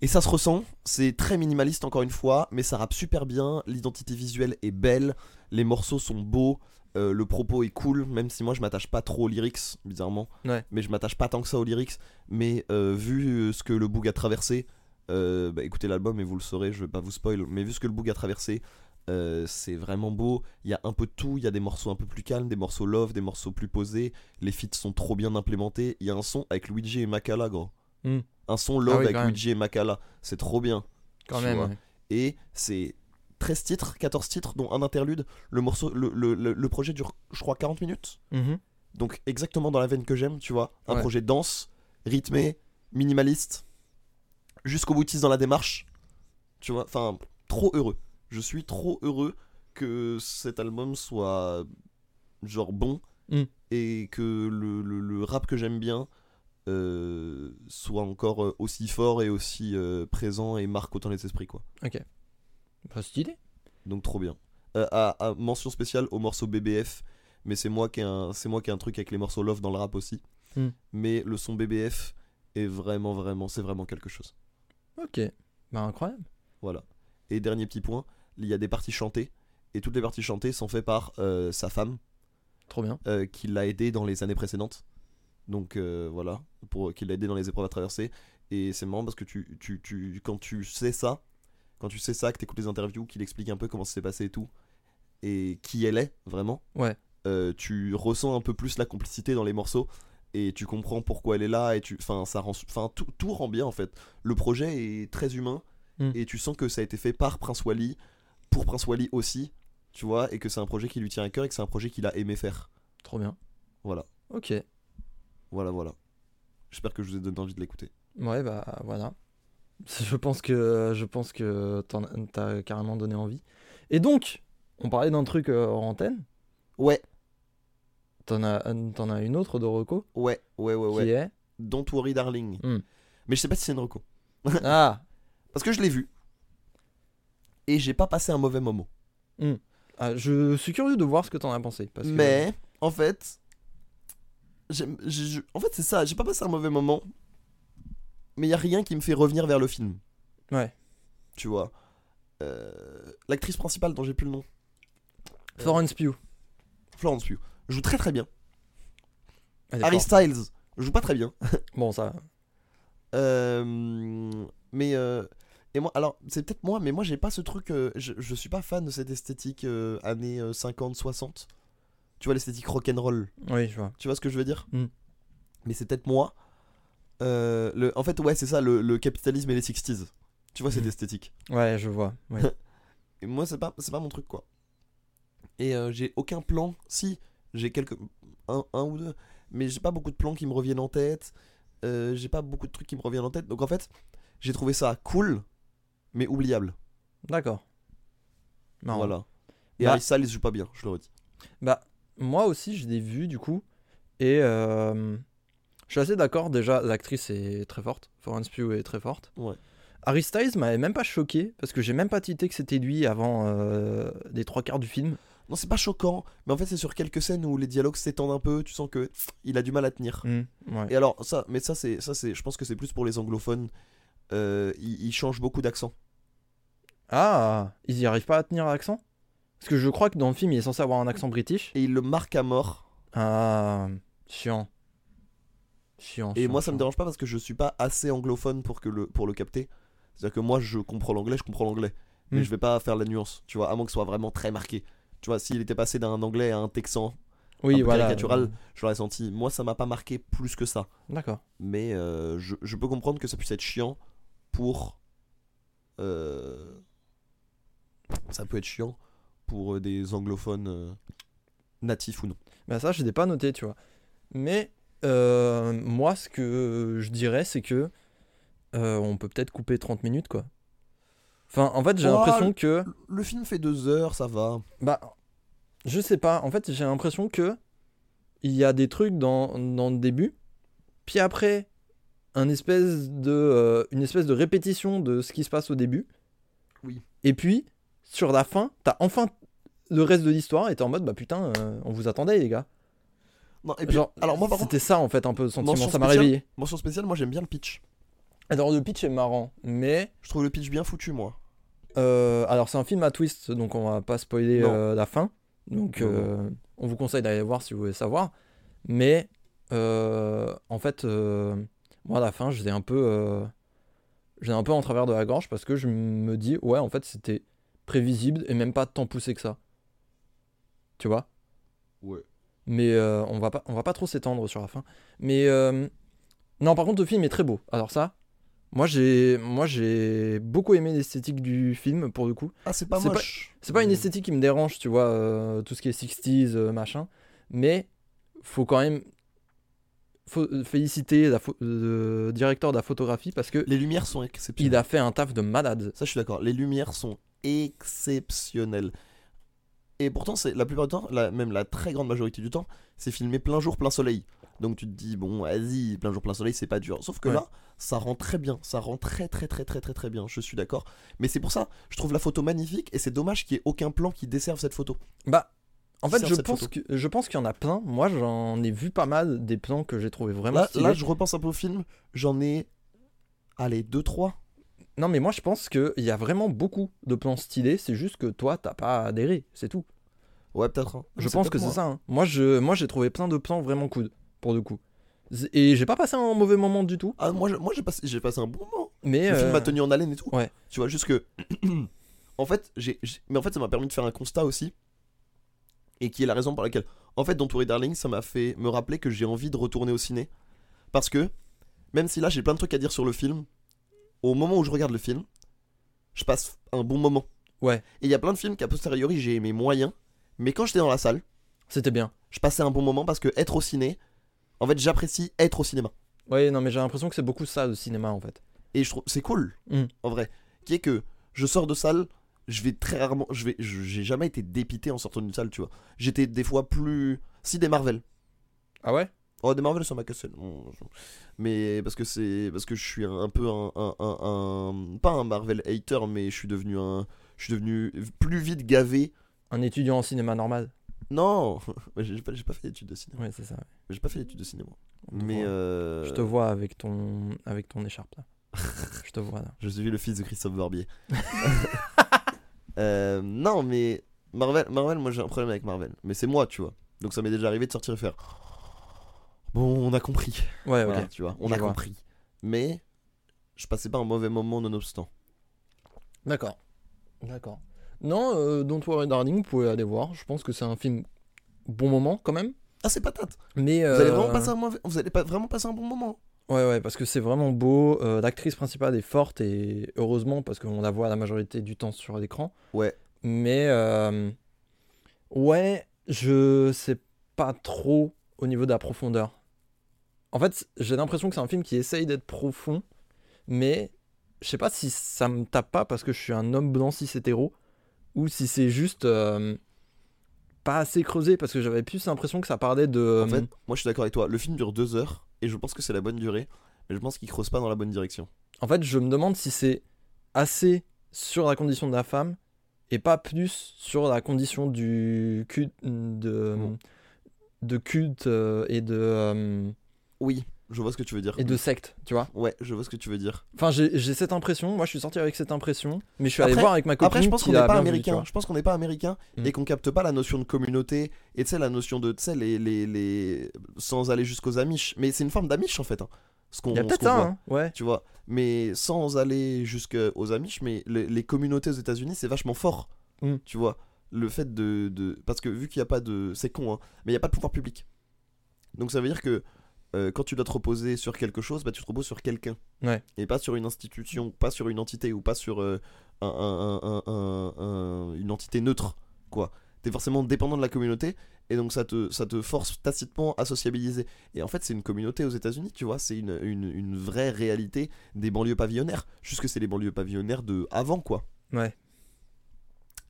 Speaker 2: Et ça se ressent, c'est très minimaliste encore une fois, mais ça rappe super bien, l'identité visuelle est belle, les morceaux sont beaux, euh, le propos est cool, même si moi je m'attache pas trop aux lyrics, bizarrement.
Speaker 1: Ouais.
Speaker 2: Mais je m'attache pas tant que ça aux lyrics, mais euh, vu ce que le Boog a traversé, euh, bah, écoutez l'album et vous le saurez, je vais pas vous spoil, mais vu ce que le Boog a traversé, euh, c'est vraiment beau, il y a un peu de tout, il y a des morceaux un peu plus calmes, des morceaux love, des morceaux plus posés, les feats sont trop bien implémentés, il y a un son avec Luigi et Makala, gros.
Speaker 1: Hmm.
Speaker 2: Un son love
Speaker 1: Ah oui,
Speaker 2: avec. Luigi et Makala, c'est trop bien.
Speaker 1: Quand même. ouais.
Speaker 2: Et c'est 13 titres, 14 titres, dont un interlude. Le, morceau, le, le- le- projet dure, je crois, 40 minutes.
Speaker 1: Mhm.
Speaker 2: Donc exactement dans la veine que j'aime, tu vois. Un
Speaker 1: Ouais.
Speaker 2: projet dense, rythmé, minimaliste, jusqu'au boutiste dans la démarche. Tu vois, enfin, trop heureux. Je suis trop heureux que cet album soit genre bon
Speaker 1: Mm.
Speaker 2: et que le, le- le rap que j'aime bien euh, soit encore euh, aussi fort et aussi euh, présent et marque autant les esprits quoi.
Speaker 1: Pas stylé.
Speaker 2: Donc trop bien. Euh, à, à- mention spéciale au morceau BBF, mais c'est moi qui ai un c'est moi qui ai un truc avec les morceaux love dans le rap aussi.
Speaker 1: Mm.
Speaker 2: Mais le son BBF est vraiment vraiment c'est vraiment quelque chose.
Speaker 1: Ok. Bah incroyable.
Speaker 2: Voilà. Et dernier petit point, il y a des parties chantées et toutes les parties chantées sont faites par sa femme
Speaker 1: Trop bien.
Speaker 2: qui l'a aidé dans les années précédentes. Donc euh, voilà, pour qui l'a aidé dans les épreuves à traverser. Et c'est marrant parce que tu, tu, tu, quand tu sais ça, quand tu sais ça, que tu écoutes les interviews, qu'il explique un peu comment ça s'est passé et tout, et qui elle est vraiment,
Speaker 1: Ouais.
Speaker 2: euh, tu ressens un peu plus la complicité dans les morceaux et tu comprends pourquoi elle est là et tu, enfin ça rend, enfin tout, tout rend bien en fait. Le projet est très humain
Speaker 1: Mm.
Speaker 2: et tu sens que ça a été fait par Prince Wally, pour Prince Wally aussi, tu vois, et que c'est un projet qui lui tient à cœur et que c'est un projet qu'il a aimé faire.
Speaker 1: Trop bien.
Speaker 2: Voilà,
Speaker 1: Ok.
Speaker 2: Voilà, voilà. J'espère que je vous ai donné envie de l'écouter.
Speaker 1: Ouais, bah voilà. (laughs) Je pense que je pense que t'as carrément donné envie. Et donc, on parlait d'un truc euh, hors antenne.
Speaker 2: Ouais,
Speaker 1: T'en as, t'en as une autre de Rocco
Speaker 2: ouais, ouais, ouais, ouais.
Speaker 1: qui est
Speaker 2: Don't worry, darling.
Speaker 1: Mm.
Speaker 2: Mais je sais pas si c'est une reco. (laughs)
Speaker 1: ah
Speaker 2: Parce que je l'ai vu. Et j'ai pas passé un mauvais moment.
Speaker 1: Ah, je suis curieux de voir ce que t'en as pensé. Parce que-
Speaker 2: Mais, en fait. En fait, c'est ça. J'ai pas passé un mauvais moment. Mais il y a rien qui me fait revenir vers le film.
Speaker 1: Ouais.
Speaker 2: Tu vois. Euh, L'actrice principale dont j'ai plus le nom.
Speaker 1: Florence Pugh.
Speaker 2: Florence Pugh. Joue très très bien.
Speaker 1: Est
Speaker 2: Harry. Styles. Joue pas très bien. (laughs)
Speaker 1: Bon, ça.
Speaker 2: Euh, mais euh, et moi alors c'est peut-être moi mais moi j'ai pas ce truc euh, je, je suis pas fan de cette esthétique euh, années euh, 50 60 tu vois l'esthétique rock'n'roll
Speaker 1: Oui, je vois.
Speaker 2: tu vois ce que je veux dire
Speaker 1: Mm.
Speaker 2: mais c'est peut-être moi Euh, le, en fait ouais c'est ça le, le capitalisme et les 60s tu vois cette
Speaker 1: Mm.
Speaker 2: esthétique
Speaker 1: Ouais, je vois. ouais. (laughs)
Speaker 2: et moi c'est pas c'est pas mon truc quoi et euh, j'ai aucun plan si j'ai quelques un, un ou deux mais j'ai pas beaucoup de plans qui me reviennent en tête Euh, j'ai pas beaucoup de trucs qui me reviennent en tête donc en fait j'ai trouvé ça cool mais oubliable
Speaker 1: D'accord.
Speaker 2: Voilà et
Speaker 1: Bah-
Speaker 2: Harry Styles joue pas bien je le redis
Speaker 1: Bah, moi aussi, je l'ai vu du coup. Et euh, je suis assez d'accord. Déjà, l'actrice est très forte. Florence Pugh est très forte.
Speaker 2: Ouais.
Speaker 1: Harry Styles m'avait même pas choqué parce que j'ai même pas tilté que c'était lui avant euh, les trois quarts du film.
Speaker 2: non c'est pas choquant mais en fait c'est sur quelques scènes où les dialogues s'étendent un peu tu sens que pff, il a du mal à tenir
Speaker 1: Mm, ouais.
Speaker 2: et alors ça mais ça c'est ça c'est je pense que c'est plus pour les anglophones euh, il, il change beaucoup d'accent
Speaker 1: Ah, ils y arrivent pas à tenir l'accent? Parce que je crois que dans le film, il est censé avoir un accent british.
Speaker 2: et il le marque à mort
Speaker 1: Ah, chiant. Chiant.
Speaker 2: Et
Speaker 1: chiant,
Speaker 2: moi, ça me
Speaker 1: chiant.
Speaker 2: dérange pas parce que je suis pas assez anglophone pour, que le, pour le capter. C'est-à-dire que moi, je comprends l'anglais, je comprends l'anglais. Mais
Speaker 1: Hmm.
Speaker 2: je vais pas faire la nuance, tu vois, à moins que ce soit vraiment très marqué. Tu vois, s'il était passé d'un anglais à un texan,
Speaker 1: Oui,
Speaker 2: un peu
Speaker 1: voilà.
Speaker 2: caricatural. je l'aurais senti. Moi, ça m'a pas marqué plus que ça.
Speaker 1: D'accord.
Speaker 2: Mais euh, je, je peux comprendre que ça puisse être chiant pour. euh, ça peut être chiant pour euh, des anglophones euh, natifs ou non.
Speaker 1: Bah ça, je l'ai pas noté, tu vois. Mais euh, moi, ce que je dirais, c'est que euh, on peut peut-être couper 30 minutes, quoi. Enfin, en fait, j'ai
Speaker 2: Oh,
Speaker 1: l'impression que...
Speaker 2: Le film fait deux heures, ça va.
Speaker 1: Bah, je sais pas. En fait, j'ai l'impression que il y a des trucs dans, dans le début, puis après, un espèce de, euh, une espèce de répétition de ce qui se passe au début.
Speaker 2: Oui.
Speaker 1: Et puis, sur la fin, t'as enfin le reste de l'histoire t'es en mode, bah putain, euh, on vous attendait, les gars.
Speaker 2: Non, et puis,
Speaker 1: Genre,
Speaker 2: alors moi, par contre,
Speaker 1: c'était ça en fait un peu le sentiment, ça m'a réveillé.
Speaker 2: mention spéciale, moi j'aime bien le pitch.
Speaker 1: Alors le pitch est marrant, mais
Speaker 2: Je trouve le pitch bien foutu, moi.
Speaker 1: euh, alors c'est un film à twist, donc on va pas spoiler euh, la fin. Donc on vous conseille d'aller voir si vous voulez savoir. Mais en fait, moi à la fin, j'étais un peu, j'étais un peu en travers de la gorge parce que je me dis ouais en fait c'était prévisible et même pas tant poussé que ça. Tu vois
Speaker 2: Ouais.
Speaker 1: mais euh, on va pas on va pas trop s'étendre sur la fin mais euh, non par contre le film est très beau alors ça moi j'ai moi j'ai beaucoup aimé l'esthétique du film pour le coup
Speaker 2: Ah, c'est pas moche.
Speaker 1: c'est pas une
Speaker 2: Mm.
Speaker 1: esthétique qui me dérange tu vois euh, tout ce qui est 60s euh, machin mais faut quand même faut féliciter la le directeur de la photographie parce que
Speaker 2: Les lumières sont exceptionnelles.
Speaker 1: il a fait un taf de malade
Speaker 2: Ça, je suis d'accord. Les lumières sont exceptionnelles. Et pourtant, c'est la plupart du temps, la, même la très grande majorité du temps, c'est filmé plein jour, plein soleil. Donc tu te dis, bon, vas-y, plein jour, plein soleil, c'est pas dur. Sauf que
Speaker 1: Ouais.
Speaker 2: là, ça rend très bien. Ça rend très, très, très, très, très, très, bien. Je suis d'accord. Mais c'est pour ça, je trouve la photo magnifique et c'est dommage qu'il y ait aucun plan qui desserve cette photo.
Speaker 1: Bah, en fait, je pense,
Speaker 2: photo.
Speaker 1: que, je pense qu'il y en a plein. Moi, j'en ai vu pas mal des plans que j'ai trouvé vraiment
Speaker 2: Là,
Speaker 1: stylés.
Speaker 2: là, je repense un peu au film. J'en ai. Allez, 2-3.
Speaker 1: Non, mais moi, je pense qu'il y a vraiment beaucoup de plans stylés. C'est juste que toi, t'as pas adhéré. C'est tout.
Speaker 2: Ouais, peut-être. hein.
Speaker 1: Je pense que c'est
Speaker 2: moi.
Speaker 1: ça. hein. Moi, j'ai trouvé plein de plans vraiment cool, pour le coup. Et j'ai pas passé un mauvais moment du tout.
Speaker 2: Ah, moi, j'ai passé, passé un bon moment.
Speaker 1: Mais
Speaker 2: Le film
Speaker 1: euh,
Speaker 2: m'a tenu en haleine et tout.
Speaker 1: ouais.
Speaker 2: Tu vois, juste que. (clears throat) en fait, j'ai. Mais en fait, ça m'a permis de faire un constat aussi. Et qui est la raison pour laquelle. En fait, dans Tory Darling, ça m'a fait me rappeler que j'ai envie de retourner au ciné. Parce que, même si là, j'ai plein de trucs à dire sur le film, au moment où je regarde le film, je passe un bon moment.
Speaker 1: Ouais.
Speaker 2: Et il y a plein de films qu'à posteriori, j'ai aimé moyen. Mais quand j'étais dans la salle,
Speaker 1: c'était bien.
Speaker 2: je passais un bon moment parce que être au ciné, en fait, j'apprécie être au cinéma.
Speaker 1: Ouais, non, mais j'ai l'impression que c'est beaucoup ça le cinéma en fait.
Speaker 2: Et je trouve c'est cool,
Speaker 1: Mm.
Speaker 2: en vrai. Qui est que je sors de salle, je vais très rarement, je vais, j'ai jamais été dépité en sortant d'une salle, tu vois. J'étais des fois plus, si des Marvel.
Speaker 1: Ah ouais?
Speaker 2: Oh des Marvel ça m'a cassé. Mais parce que c'est, parce que je suis un peu un, un, un- un- pas un Marvel hater, mais je suis devenu un, je suis devenu plus vite gavé.
Speaker 1: Un étudiant en cinéma normal.
Speaker 2: Non, (laughs) j'ai pas, pas fait d'études de cinéma.
Speaker 1: Ouais, c'est ça. ouais.
Speaker 2: J'ai pas fait d'études de cinéma.
Speaker 1: On
Speaker 2: Mais euh,
Speaker 1: Je te vois avec ton, avec ton écharpe là. (laughs) je te vois là.
Speaker 2: Je suis le fils de Christophe Barbier. (laughs) Euh, non, mais Marvel, Marvel, moi j'ai un problème avec Marvel. Mais c'est moi, tu vois. Donc ça m'est déjà arrivé de sortir et faire. Bon, on a compris.
Speaker 1: Ouais, ok.
Speaker 2: Voilà, tu vois, on
Speaker 1: Je
Speaker 2: a
Speaker 1: vois.
Speaker 2: compris. Mais je passais pas un mauvais moment nonobstant.
Speaker 1: D'accord. D'accord. Non, euh, Don't Worry Darling, vous pouvez aller voir. Je pense que c'est un film bon moment quand même.
Speaker 2: Ah, c'est patate.
Speaker 1: Mais
Speaker 2: Vous allez
Speaker 1: euh,
Speaker 2: vraiment passer un mauvais... Vous allez pas vraiment passer un bon moment.
Speaker 1: Ouais, ouais, parce que c'est vraiment beau. euh, L'actrice principale est forte et heureusement parce qu'on la voit la majorité du temps sur l'écran.
Speaker 2: Ouais.
Speaker 1: Mais euh, ouais, je sais pas trop au niveau de la profondeur. En fait, j'ai l'impression que c'est un film qui essaye d'être profond, mais je sais pas si ça me tape pas parce que je suis un homme blanc cis hétéro ou si c'est juste euh, pas assez creusé parce que j'avais plus l'impression que ça parlait de.
Speaker 2: En fait, moi je suis d'accord avec toi. Le film dure deux heures et je pense que c'est la bonne durée. Mais je pense qu'il creuse pas dans la bonne direction.
Speaker 1: En fait, je me demande si c'est assez sur la condition de la femme et pas plus sur la condition du culte de, de culte euh, et de euh,
Speaker 2: Oui, je vois ce que tu veux dire.
Speaker 1: et de secte, tu vois.
Speaker 2: Ouais, je vois ce que tu veux dire.
Speaker 1: Enfin, j'ai cette impression. Moi, je suis sorti avec cette impression, mais je suis allé
Speaker 2: Après-
Speaker 1: voir avec ma copine
Speaker 2: Après, je pense qu'on n'est pas américain. je pense qu'on n'est pas américain et qu'on capte pas la notion de communauté et tu sais la notion de tu sais les, les, les sans aller jusqu'aux Amish. Mais c'est une forme d'Amish en fait. hein, ce qu'on
Speaker 1: Il y a peut-être
Speaker 2: voit,
Speaker 1: hein, ouais.
Speaker 2: Tu vois. Mais sans aller jusqu'aux Amish, mais les, les communautés aux États-Unis c'est vachement fort.
Speaker 1: Mm.
Speaker 2: Tu vois. Le fait de, de parce que vu qu'il n'y a pas de c'est con hein, mais il n'y a pas de pouvoir public. Donc ça veut dire que euh, quand tu dois te reposer sur quelque chose, bah, tu te reposes sur quelqu'un.
Speaker 1: Ouais.
Speaker 2: Et pas sur une institution, pas sur une entité ou pas sur euh, un- un- un- un- un- une entité neutre. quoi. T'es forcément dépendant de la communauté et donc ça te, ça te force tacitement à sociabiliser. Et en fait, c'est une communauté aux États-Unis, tu vois, c'est une, une, une vraie réalité des banlieues pavillonnaires. Juste que c'est les banlieues pavillonnaires de avant, quoi.
Speaker 1: Ouais.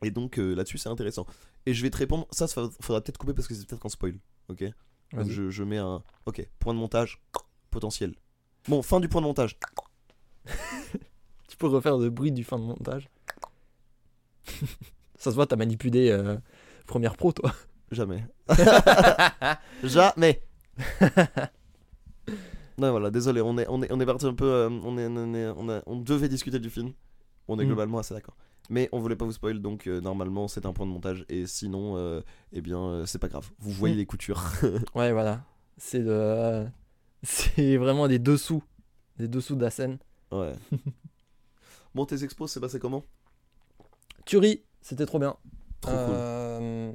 Speaker 2: Et donc euh, là-dessus, c'est intéressant. Et je vais te répondre, ça, ça faudra peut-être couper parce que c'est peut-être un spoil. Ok? Donc je, je mets un. Ok, point de montage potentiel. Bon, fin du point de montage. (laughs)
Speaker 1: Tu peux refaire le bruit du fin de montage. (laughs) ça se voit, t'as manipulé euh, Première Pro, toi.
Speaker 2: Jamais. (laughs) Jamais. non, voilà, désolé, on est, on est, on est parti un peu. euh, on, est, on, est- on, a- on devait discuter du film. On est
Speaker 1: Mm.
Speaker 2: globalement assez d'accord. Mais on voulait pas vous spoil, donc euh, normalement c'est un point de montage. Et sinon, euh, eh bien, euh, c'est pas grave. Vous voyez
Speaker 1: Mm.
Speaker 2: les coutures. (laughs)
Speaker 1: Ouais, voilà. C'est le... (laughs) C'est vraiment des dessous. Des dessous de la scène.
Speaker 2: ouais. (laughs) bon, tes expos, c'est passé comment?
Speaker 1: Tuerie, c'était trop bien.
Speaker 2: Trop cool.
Speaker 1: Euh,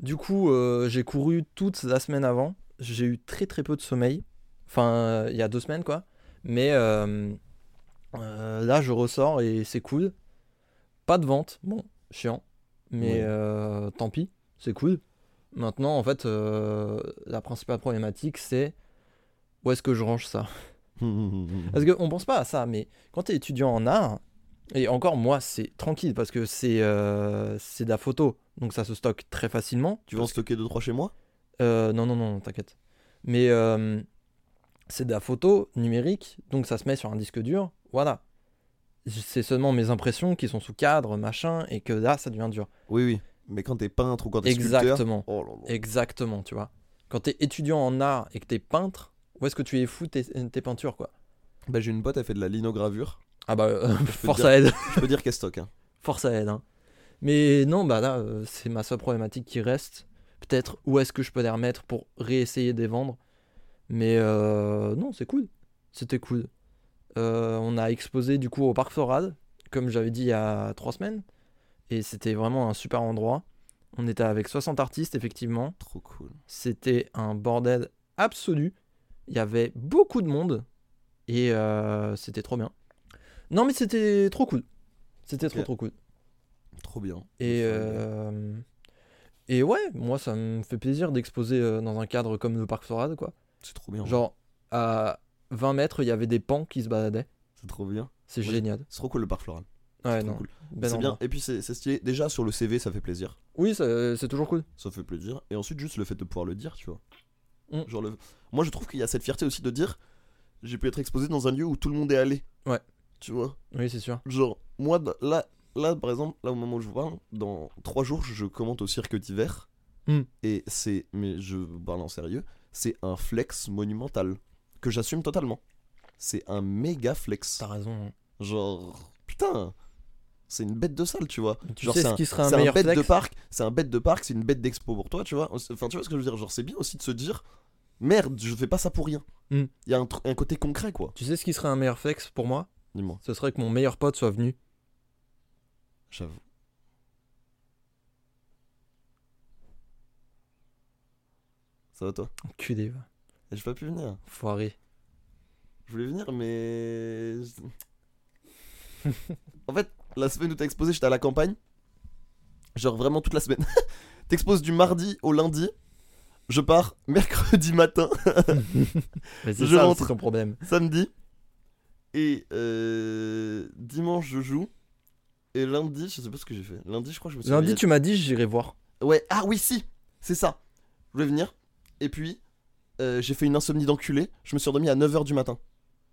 Speaker 1: Du coup, euh, j'ai couru toute la semaine avant. J'ai eu très très peu de sommeil. Enfin, euh, il y a deux semaines quoi. Mais euh, euh, là, je ressors et c'est cool. Pas de vente. Bon, chiant. Mais euh, tant pis, c'est cool. Maintenant, en fait, euh, la principale problématique, c'est où est-ce que je range ça? (laughs) Parce qu'on pense pas à ça, mais quand tu es étudiant en art, Et encore, moi, c'est tranquille parce que c'est euh, c'est de la photo. Donc ça se stocke très facilement.
Speaker 2: Tu veux en stocker 2-3 chez moi?
Speaker 1: Euh, non, non, non, t'inquiète. Mais c'est de la photo numérique, donc ça se met sur un disque dur. Voilà. C'est seulement mes impressions qui sont sous cadre, machin, et que là, ça devient dur.
Speaker 2: Oui, oui. Mais quand t'es peintre ou quand t'es sculpteur.
Speaker 1: Exactement.
Speaker 2: Oh là là.
Speaker 1: Exactement, tu vois. Quand t'es étudiant en art et que t'es peintre, où est-ce que tu es fou tes, tes peintures, quoi?
Speaker 2: Bah, j'ai une pote, elle fait de la linogravure.
Speaker 1: Ah bah, euh, force à aide. (laughs)
Speaker 2: Je peux dire qu'elle stocke. Hein.
Speaker 1: Force à aide, hein. Mais non, bah là, euh, c'est ma seule problématique qui reste. Peut-être où est-ce que je peux les remettre pour réessayer de les vendre. Mais euh, non, c'est cool. C'était cool. Euh, on a exposé du coup au Parc Forad, comme j'avais dit il y a trois semaines. Et c'était vraiment un super endroit. On était avec 60 artistes, effectivement.
Speaker 2: Trop cool.
Speaker 1: C'était un bordel absolu. Il y avait beaucoup de monde. Et euh, c'était trop bien. Non, mais c'était trop cool. C'était trop, trop cool.
Speaker 2: Trop bien.
Speaker 1: Et, euh, et ouais, moi ça me fait plaisir d'exposer dans un cadre comme le parc Sorade, quoi.
Speaker 2: C'est trop bien.
Speaker 1: Genre, à 20 mètres, il y avait des pans qui se baladaient.
Speaker 2: C'est trop bien.
Speaker 1: C'est génial.
Speaker 2: C'est trop cool le parc floral.
Speaker 1: Ouais, non.
Speaker 2: cool.
Speaker 1: ben
Speaker 2: c'est bien. Et puis c'est stylé. Déjà sur le CV, ça fait plaisir.
Speaker 1: Oui, c'est toujours cool.
Speaker 2: Ça fait plaisir. Et ensuite, juste le fait de pouvoir le dire, tu vois.
Speaker 1: Mm.
Speaker 2: Genre le... Moi, je trouve qu'il y a cette fierté aussi de dire j'ai pu être exposé dans un lieu où tout le monde est allé.
Speaker 1: Ouais.
Speaker 2: Tu vois
Speaker 1: Oui, c'est sûr.
Speaker 2: Genre, moi, là, là, par exemple, là au moment où je vous parle, dans trois jours, je commente au cirque d'hiver.
Speaker 1: Mm.
Speaker 2: Et c'est, mais je parle en sérieux, c'est un flex monumental que j'assume totalement. C'est un méga flex.
Speaker 1: T'as raison.
Speaker 2: Genre, putain, c'est une bête de salle, tu vois.
Speaker 1: Tu
Speaker 2: Genre,
Speaker 1: sais ce
Speaker 2: un-
Speaker 1: qui serait un
Speaker 2: c'est un
Speaker 1: meilleur
Speaker 2: bête de
Speaker 1: flex
Speaker 2: parc, c'est un bête de parc, c'est une bête d'expo pour toi, tu vois. Enfin, tu vois ce que je veux dire Genre, c'est bien aussi de se dire, merde, je fais pas ça pour rien. Il
Speaker 1: Mm.
Speaker 2: y a un, un côté concret, quoi.
Speaker 1: Tu sais ce qui serait un meilleur flex pour moi?
Speaker 2: Dis-moi,
Speaker 1: Ce serait que mon meilleur pote soit venu.
Speaker 2: j'avoue. Ça va toi?
Speaker 1: Enculé, va.
Speaker 2: Et J'ai pas pu venir.
Speaker 1: Foiré.
Speaker 2: Je voulais venir, mais. (laughs) en fait, la semaine où t'as exposé, j'étais à la campagne. Genre vraiment toute la semaine. (laughs) T'exposes du mardi au lundi. Je pars (laughs) mercredi matin,
Speaker 1: Mais c'est
Speaker 2: Je
Speaker 1: ça
Speaker 2: rentre.
Speaker 1: ton problème.
Speaker 2: samedi. Et euh, dimanche, je joue. Et lundi, je sais pas ce que j'ai fait. Lundi, je crois que je me suis
Speaker 1: Lundi,
Speaker 2: réveillé-
Speaker 1: tu m'as dit, j'irai voir.
Speaker 2: Ouais, ah oui, si, c'est ça. Je voulais venir. Et puis, euh, j'ai fait une insomnie d'enculé. Je me suis endormi à 9h du matin.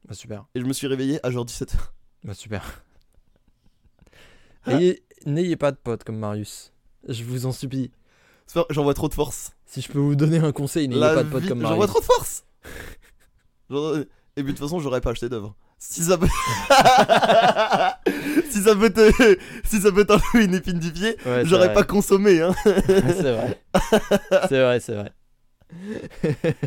Speaker 1: Bah, super.
Speaker 2: Et je me suis réveillé à genre 17h.
Speaker 1: Bah, super. Ayez- N'ayez pas de potes comme Marius. Je vous en supplie.
Speaker 2: J'envoie trop de force.
Speaker 1: Si je peux vous donner un conseil, n'ayez pas de potes
Speaker 2: vie-
Speaker 1: comme Marius.
Speaker 2: trop de force. (laughs) Genre, euh, et puis de toute façon, j'aurais pas acheté d'œuvre. Si ça peut. (laughs) si ça peut te. Si ça peut t'enlever une épine du pied,
Speaker 1: Ouais,
Speaker 2: j'aurais pas consommé, hein. (laughs)
Speaker 1: c'est vrai. c'est vrai, c'est vrai.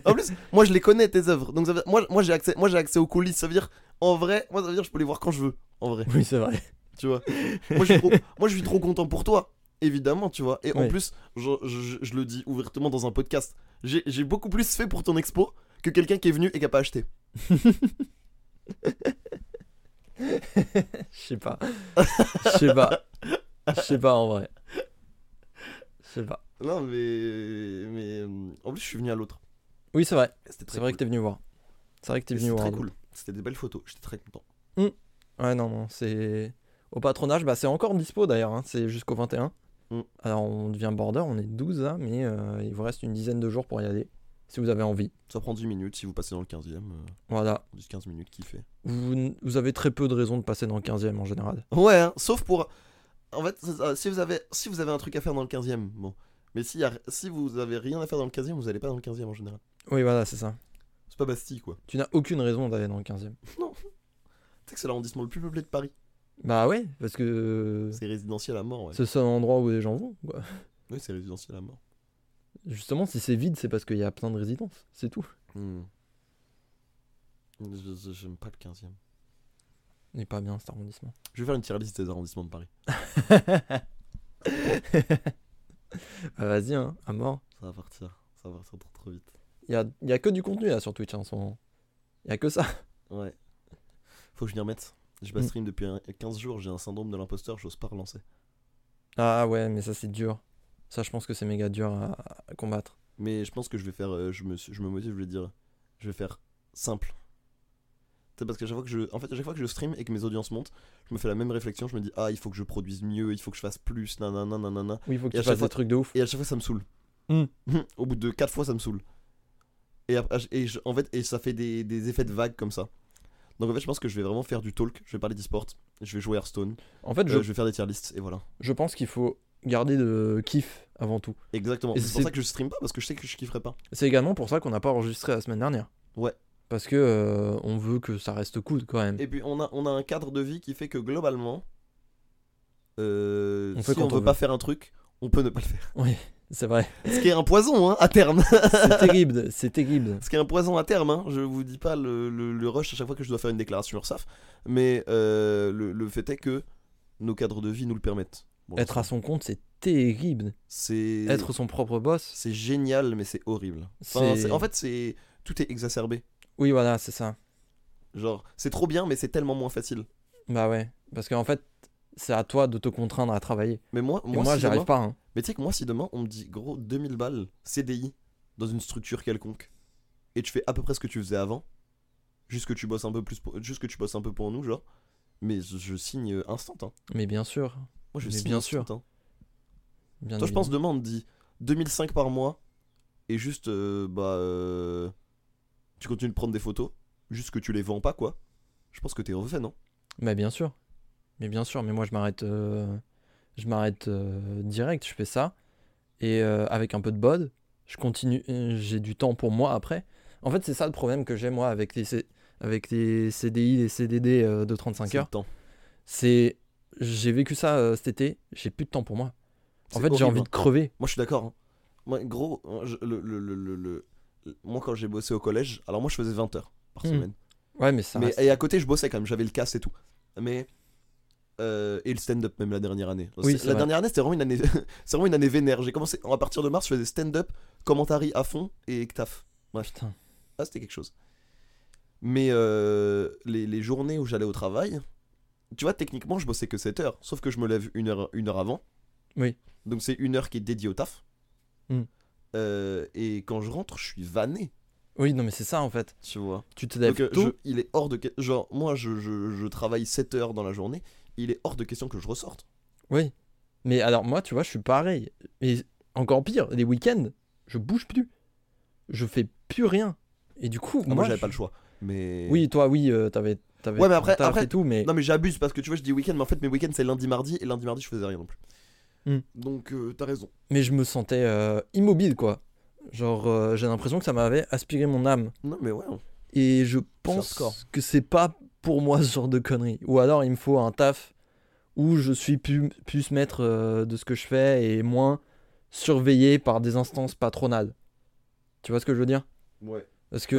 Speaker 2: En plus, moi je les connais tes œuvres. Donc ça veut- moi, moi j'ai accès, moi j'ai accès aux coulisses. Ça veut dire, en vrai, moi ça veut dire je peux les voir quand je veux. En vrai,
Speaker 1: Oui, c'est vrai.
Speaker 2: tu vois. moi, je suis trop, moi je suis trop content pour toi. Évidemment, tu vois. Et en
Speaker 1: Ouais.
Speaker 2: plus, je, je- je le dis ouvertement dans un podcast. J'ai j'ai beaucoup plus fait pour ton expo que quelqu'un qui est venu et qui a pas acheté.
Speaker 1: Je sais pas. Je sais pas. Je sais pas en vrai. Je sais pas.
Speaker 2: Non, mais. Mais. euh, En plus, je suis venu à l'autre.
Speaker 1: Oui, c'est vrai.
Speaker 2: C'était
Speaker 1: C'est vrai que t'es venu voir. C'est vrai que t'es venu
Speaker 2: C'était
Speaker 1: voir.
Speaker 2: très cool. C'était des belles photos. J'étais très content.
Speaker 1: Ouais, non, non, c'est. Au patronage, bah c'est encore dispo d'ailleurs, hein, c'est jusqu'au 21.
Speaker 2: Mm.
Speaker 1: Alors on devient border, on est 12 là, mais euh, il vous reste une dizaine de jours pour y aller, si vous avez envie.
Speaker 2: Ça prend 10 minutes si vous passez dans le 15 e
Speaker 1: Voilà.
Speaker 2: 10-15 minutes, kiffé.
Speaker 1: Vous, avez très peu de raisons de passer dans le 15 e en général.
Speaker 2: Ouais, hein, sauf pour. En fait, si vous, avez, si vous avez un truc à faire dans le 15 e bon. Mais si, y a- si vous avez rien à faire dans le 15 e vous allez pas dans le 15 e en général.
Speaker 1: Oui, voilà, c'est ça.
Speaker 2: C'est pas Bastille, quoi.
Speaker 1: Tu n'as aucune raison d'aller dans le 15 e (laughs)
Speaker 2: Tu sais que c'est l'arrondissement le plus peuplé de Paris.
Speaker 1: Bah ouais, parce que
Speaker 2: C'est résidentiel à mort, ouais.
Speaker 1: c'est le seul endroit où les gens vont. Quoi.
Speaker 2: Oui, c'est résidentiel à mort.
Speaker 1: Justement, si c'est vide, c'est parce qu'il y a plein de résidences, c'est tout.
Speaker 2: Hmm. J'aime pas le 15 e
Speaker 1: Il est pas bien cet arrondissement.
Speaker 2: Je vais faire une tier list des arrondissements de Paris. (laughs) (laughs)
Speaker 1: Bah, Vas-y, hein, à mort.
Speaker 2: Ça va partir. Ça va partir trop trop vite.
Speaker 1: Il y a, y a que du contenu là sur Twitch hein, en ce moment. Il y a que ça. (laughs)
Speaker 2: Ouais. Faut que je m'y remette. Je pas
Speaker 1: Hmm.
Speaker 2: stream depuis un- 15 jours, j'ai un syndrome de l'imposteur, j'ose pas relancer.
Speaker 1: Ah ouais, mais ça c'est dur. Ça, je pense que c'est méga dur à, à combattre.
Speaker 2: Mais je pense que je vais faire. euh, je, me, je me motive, je vais dire. Je vais faire simple. C'est parce qu'à chaque fois que je, en fait, à chaque fois que je stream et que mes audiences montent, je me fais la même réflexion. Je me dis, ah, il faut que je produise mieux, il faut que je fasse plus, nanana, nanana.
Speaker 1: Oui, il faut que
Speaker 2: Et
Speaker 1: tu fasses
Speaker 2: fois-
Speaker 1: des trucs de ouf.
Speaker 2: Et à chaque fois, ça me saoule.
Speaker 1: Hmm. (laughs)
Speaker 2: Au bout de 4 fois, ça me saoule. Et, après, et je- en fait, et ça fait des, des effets de vague comme ça. Donc en fait, je pense que je vais vraiment faire du talk. Je vais parler d'e-sport. Je vais jouer Hearthstone.
Speaker 1: En fait,
Speaker 2: euh,
Speaker 1: je,
Speaker 2: vais faire des tier lists. Et voilà.
Speaker 1: je pense qu'il faut garder de kiff avant tout.
Speaker 2: Exactement. C'est pour ça que je stream pas parce que je sais que je kifferai pas.
Speaker 1: C'est également pour ça qu'on n'a pas enregistré la semaine dernière.
Speaker 2: Ouais.
Speaker 1: Parce que euh, on veut que ça reste cool quand même.
Speaker 2: Et puis on a, on a un cadre de vie qui fait que globalement, euh,
Speaker 1: On fait
Speaker 2: si on
Speaker 1: on
Speaker 2: veut
Speaker 1: veut.
Speaker 2: pas faire un truc, on peut ne pas le faire. (laughs)
Speaker 1: C'est vrai.
Speaker 2: Ce qui est un poison hein, à terme.
Speaker 1: C'est (laughs) terrible, c'est terrible.
Speaker 2: Ce qui est un poison à terme. Hein. Je vous dis pas le, le- le rush à chaque fois que je dois faire une déclaration URSAF, mais euh, le, le fait est que nos cadres de vie nous le permettent. Bon,
Speaker 1: Être à son compte, c'est terrible.
Speaker 2: c'est
Speaker 1: Être son propre boss.
Speaker 2: c'est génial, mais c'est horrible. Enfin, en fait, c'est tout est exacerbé.
Speaker 1: Oui, voilà, c'est ça.
Speaker 2: Genre, c'est trop bien, mais c'est tellement moins facile.
Speaker 1: Bah ouais. Parce qu'en fait, c'est à toi de te contraindre à travailler.
Speaker 2: Mais moi, moi,
Speaker 1: moi,
Speaker 2: si
Speaker 1: pas. hein.
Speaker 2: Mais tu sais que moi, si demain on me dit gros 2000 balles CDI dans une structure quelconque et tu fais à peu près ce que tu faisais avant, juste que tu bosses un peu plus, pour, juste que tu bosses un peu pour nous, genre, mais je, je signe instant. Hein.
Speaker 1: Mais bien sûr.
Speaker 2: Moi, je
Speaker 1: Mais
Speaker 2: signe
Speaker 1: bien
Speaker 2: instant,
Speaker 1: sûr.
Speaker 2: hein.
Speaker 1: Bien
Speaker 2: Toi, je pense demain on te dit 2005 par mois et juste euh, bah euh, tu continues de prendre des photos, juste que tu les vends pas quoi. Je pense que t'es refait non?
Speaker 1: Mais bien sûr. Mais bien sûr, mais moi je m'arrête euh, je m'arrête euh, direct, je fais ça et euh, avec un peu de bod, je continue j'ai du temps pour moi après. En fait, c'est ça le problème que j'ai moi avec les C- avec les CDI, les CDD de 35
Speaker 2: C'est le
Speaker 1: heures, c'est j'ai vécu ça cet été, j'ai plus de temps pour moi. En fait, j'ai envie
Speaker 2: hein.
Speaker 1: de crever.
Speaker 2: Moi, je suis d'accord. hein. Moi, gros, hein, je- le, le- le- le- le- le- moi, quand j'ai bossé au collège, alors moi, je faisais 20 heures par
Speaker 1: Hmm.
Speaker 2: semaine.
Speaker 1: Ouais, mais ça
Speaker 2: Mais,
Speaker 1: reste-
Speaker 2: et à côté, je bossais quand même, j'avais le casse et tout. Mais. euh, et le stand-up, même la dernière année.
Speaker 1: Oui,
Speaker 2: la
Speaker 1: vrai.
Speaker 2: dernière année, c'était vraiment une année, (laughs) c'est vraiment une année vénère. J'ai commencé, à partir de mars, je faisais stand-up, commentary à fond et taf.
Speaker 1: Putain.
Speaker 2: Ah, c'était quelque chose. Mais euh, les, les journées où j'allais au travail, tu vois, techniquement, je bossais que 7 heures. Sauf que je me lève une heure, une heure avant.
Speaker 1: Oui.
Speaker 2: Donc c'est une heure qui est dédiée au taf.
Speaker 1: Hmm.
Speaker 2: Euh, et quand je rentre, je suis vanné,
Speaker 1: Oui, non mais c'est ça en fait.
Speaker 2: tu vois.
Speaker 1: Tu te lèves
Speaker 2: Donc, euh,
Speaker 1: tôt.
Speaker 2: je- il est hors de... Genre, moi, je, je, je travaille 7 heures dans la journée. Il est hors de question que je ressorte.
Speaker 1: Oui. Mais alors moi, tu vois, je suis pareil. Et encore pire, les week-ends, je bouge plus. Je fais plus rien. Et du coup,
Speaker 2: Ah, moi,
Speaker 1: moi,
Speaker 2: j'avais pas le choix. Mais...
Speaker 1: Oui, toi, oui, euh, t'avais,
Speaker 2: Ouais, mais après- après-
Speaker 1: tout, mais
Speaker 2: Non mais j'abuse parce que tu vois je dis week-end mais en fait mes week-ends c'est lundi mardi et lundi mardi je faisais rien non plus.
Speaker 1: Hmm.
Speaker 2: Donc euh, t'as raison.
Speaker 1: mais je me sentais euh, immobile, quoi. Genre, euh, j'ai l'impression que ça m'avait aspiré mon âme.
Speaker 2: Non mais ouais.
Speaker 1: Et je pense que c'est pas pour moi ce genre de conneries. Ou alors, il me faut un taf où je suis plus, plus maître de ce que je fais et moins surveillé par des instances patronales. Tu vois ce que je veux dire?
Speaker 2: Ouais.
Speaker 1: Parce que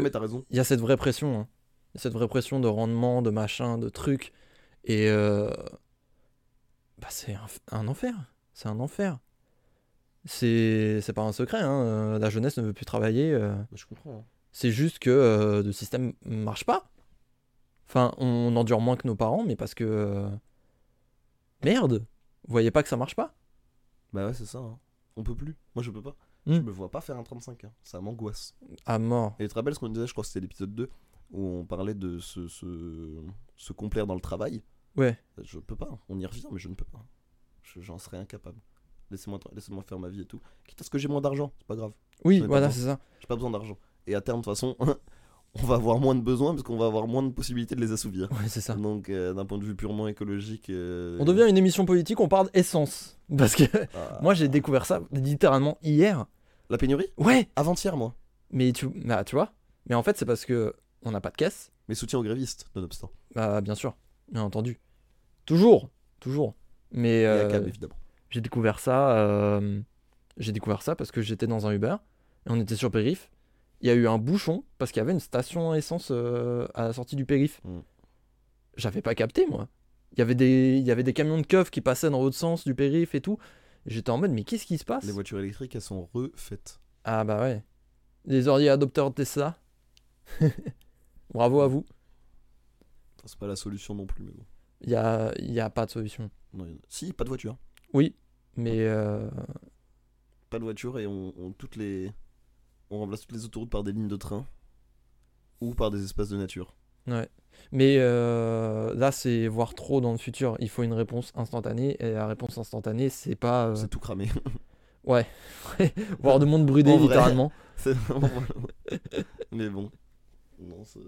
Speaker 1: il y a cette vraie pression. hein. Il y a cette vraie pression de rendement, de machin, de trucs. Et euh, bah, c'est un, un enfer. C'est un enfer. C'est c'est pas un secret. hein, euh, La jeunesse ne veut plus travailler. euh,
Speaker 2: Je comprends.
Speaker 1: C'est juste que euh, le système marche pas. Enfin, on endure moins que nos parents, mais parce que. euh, Merde Vous voyez pas que ça marche pas
Speaker 2: Bah ouais c'est ça. hein. On peut plus. Moi je peux pas.
Speaker 1: Hmm.
Speaker 2: Je me vois pas faire un 35 hein. Ça m'angoisse.
Speaker 1: À mort.
Speaker 2: Et tu te rappelles ce qu'on disait, je crois que c'était l'épisode 2 où on parlait de se, se, se complaire dans le travail?
Speaker 1: Ouais.
Speaker 2: Je peux pas. On y revient mais je ne peux pas. Je- J'en serais incapable. Laissez-moi laissez-moi faire ma vie et tout. Quitte à ce que j'ai moins d'argent, c'est pas grave.
Speaker 1: Oui, voilà, c'est ça.
Speaker 2: J'ai pas besoin d'argent. Et à terme, de toute façon, (laughs) on va avoir moins de besoins parce qu'on va avoir moins de possibilités de les assouvir.
Speaker 1: Ouais, c'est ça.
Speaker 2: Donc, euh, d'un point de vue purement écologique. euh,
Speaker 1: On devient une émission politique, on parle essence. (laughs) Parce que
Speaker 2: ah,
Speaker 1: moi, j'ai découvert ça littéralement hier.
Speaker 2: La pénurie?
Speaker 1: Ouais
Speaker 2: Avant-hier, moi.
Speaker 1: Mais tu, bah, tu vois Mais en fait, c'est parce que on n'a pas de caisse.
Speaker 2: Mais soutien aux grévistes, nonobstant.
Speaker 1: Bah, bien sûr, bien entendu. Toujours, toujours. Mais
Speaker 2: Et à
Speaker 1: euh,
Speaker 2: évidemment.
Speaker 1: j'ai découvert ça. euh, j'ai découvert ça parce que j'étais dans un Uber et on était sur périph. Il y a eu un bouchon parce qu'il y avait une station essence euh, à la sortie du périph.
Speaker 2: Mm.
Speaker 1: J'avais pas capté moi. Il y avait des, il y avait des camions de keufs qui passaient dans l'autre sens du périph et tout. J'étais en mode mais qu'est-ce qui se passe?
Speaker 2: Les voitures électriques, elles sont refaites.
Speaker 1: Ah bah ouais. Les early adopteurs de Tesla. (laughs) Bravo à vous.
Speaker 2: C'est pas la solution non plus, mais bon.
Speaker 1: Il y a, y a pas de solution.
Speaker 2: Si, pas de voiture.
Speaker 1: Oui, mais euh,
Speaker 2: Pas de voiture et on, on- toutes les... on remplace toutes les autoroutes par des lignes de train ou par des espaces de nature.
Speaker 1: Mais euh, là, c'est voir trop dans le futur. Il faut une réponse instantanée. Et la réponse instantanée, c'est pas. euh,
Speaker 2: C'est tout cramé. (laughs) (laughs)
Speaker 1: voir de monde
Speaker 2: vrai.
Speaker 1: littéralement. (laughs)
Speaker 2: Vraiment- Mais bon. Non, c'est.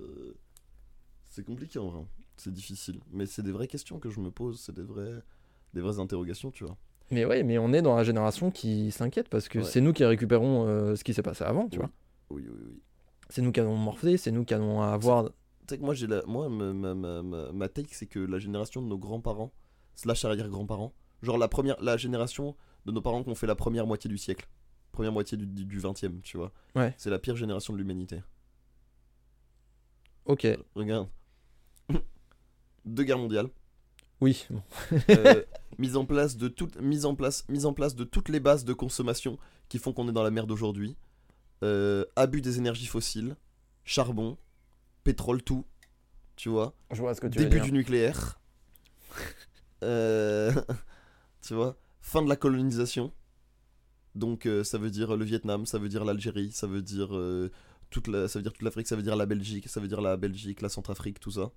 Speaker 2: C'est compliqué en vrai. C'est difficile. Mais c'est des vraies questions que je me pose. C'est des vraies. Des vraies interrogations, tu vois.
Speaker 1: Mais ouais, mais on est dans la génération qui s'inquiète parce que
Speaker 2: Ouais.
Speaker 1: c'est nous qui récupérons euh, ce qui s'est passé avant, tu
Speaker 2: Oui.
Speaker 1: vois.
Speaker 2: Oui, oui, oui.
Speaker 1: C'est nous qui allons morfler, c'est nous qui allons avoir.
Speaker 2: Tu sais que moi, j'ai la... moi ma, ma, ma, ma- take, c'est que la génération de nos grands-parents, slash arrière-grands-parents, genre la, première, la génération de nos parents qui ont fait la première moitié du siècle, première moitié du, du 20e, tu vois.
Speaker 1: Ouais.
Speaker 2: C'est la pire génération de l'humanité.
Speaker 1: Ok,
Speaker 2: Regarde. Deux guerres mondiales.
Speaker 1: oui. bon.
Speaker 2: euh, (laughs) mise en place de toutes mise en place mise en place de toutes les bases de consommation qui font qu'on est dans la merde aujourd'hui Euh, abus des énergies fossiles charbon pétrole tout tu vois?
Speaker 1: Je vois ce que tu veux
Speaker 2: début
Speaker 1: dire.
Speaker 2: du nucléaire (laughs) Euh, tu vois? Fin de la colonisation donc euh, ça veut dire le Vietnam ça veut dire l'Algérie ça veut dire euh, toute la ça veut dire toute l'Afrique ça veut dire la Belgique ça veut dire la Belgique la Centrafrique tout ça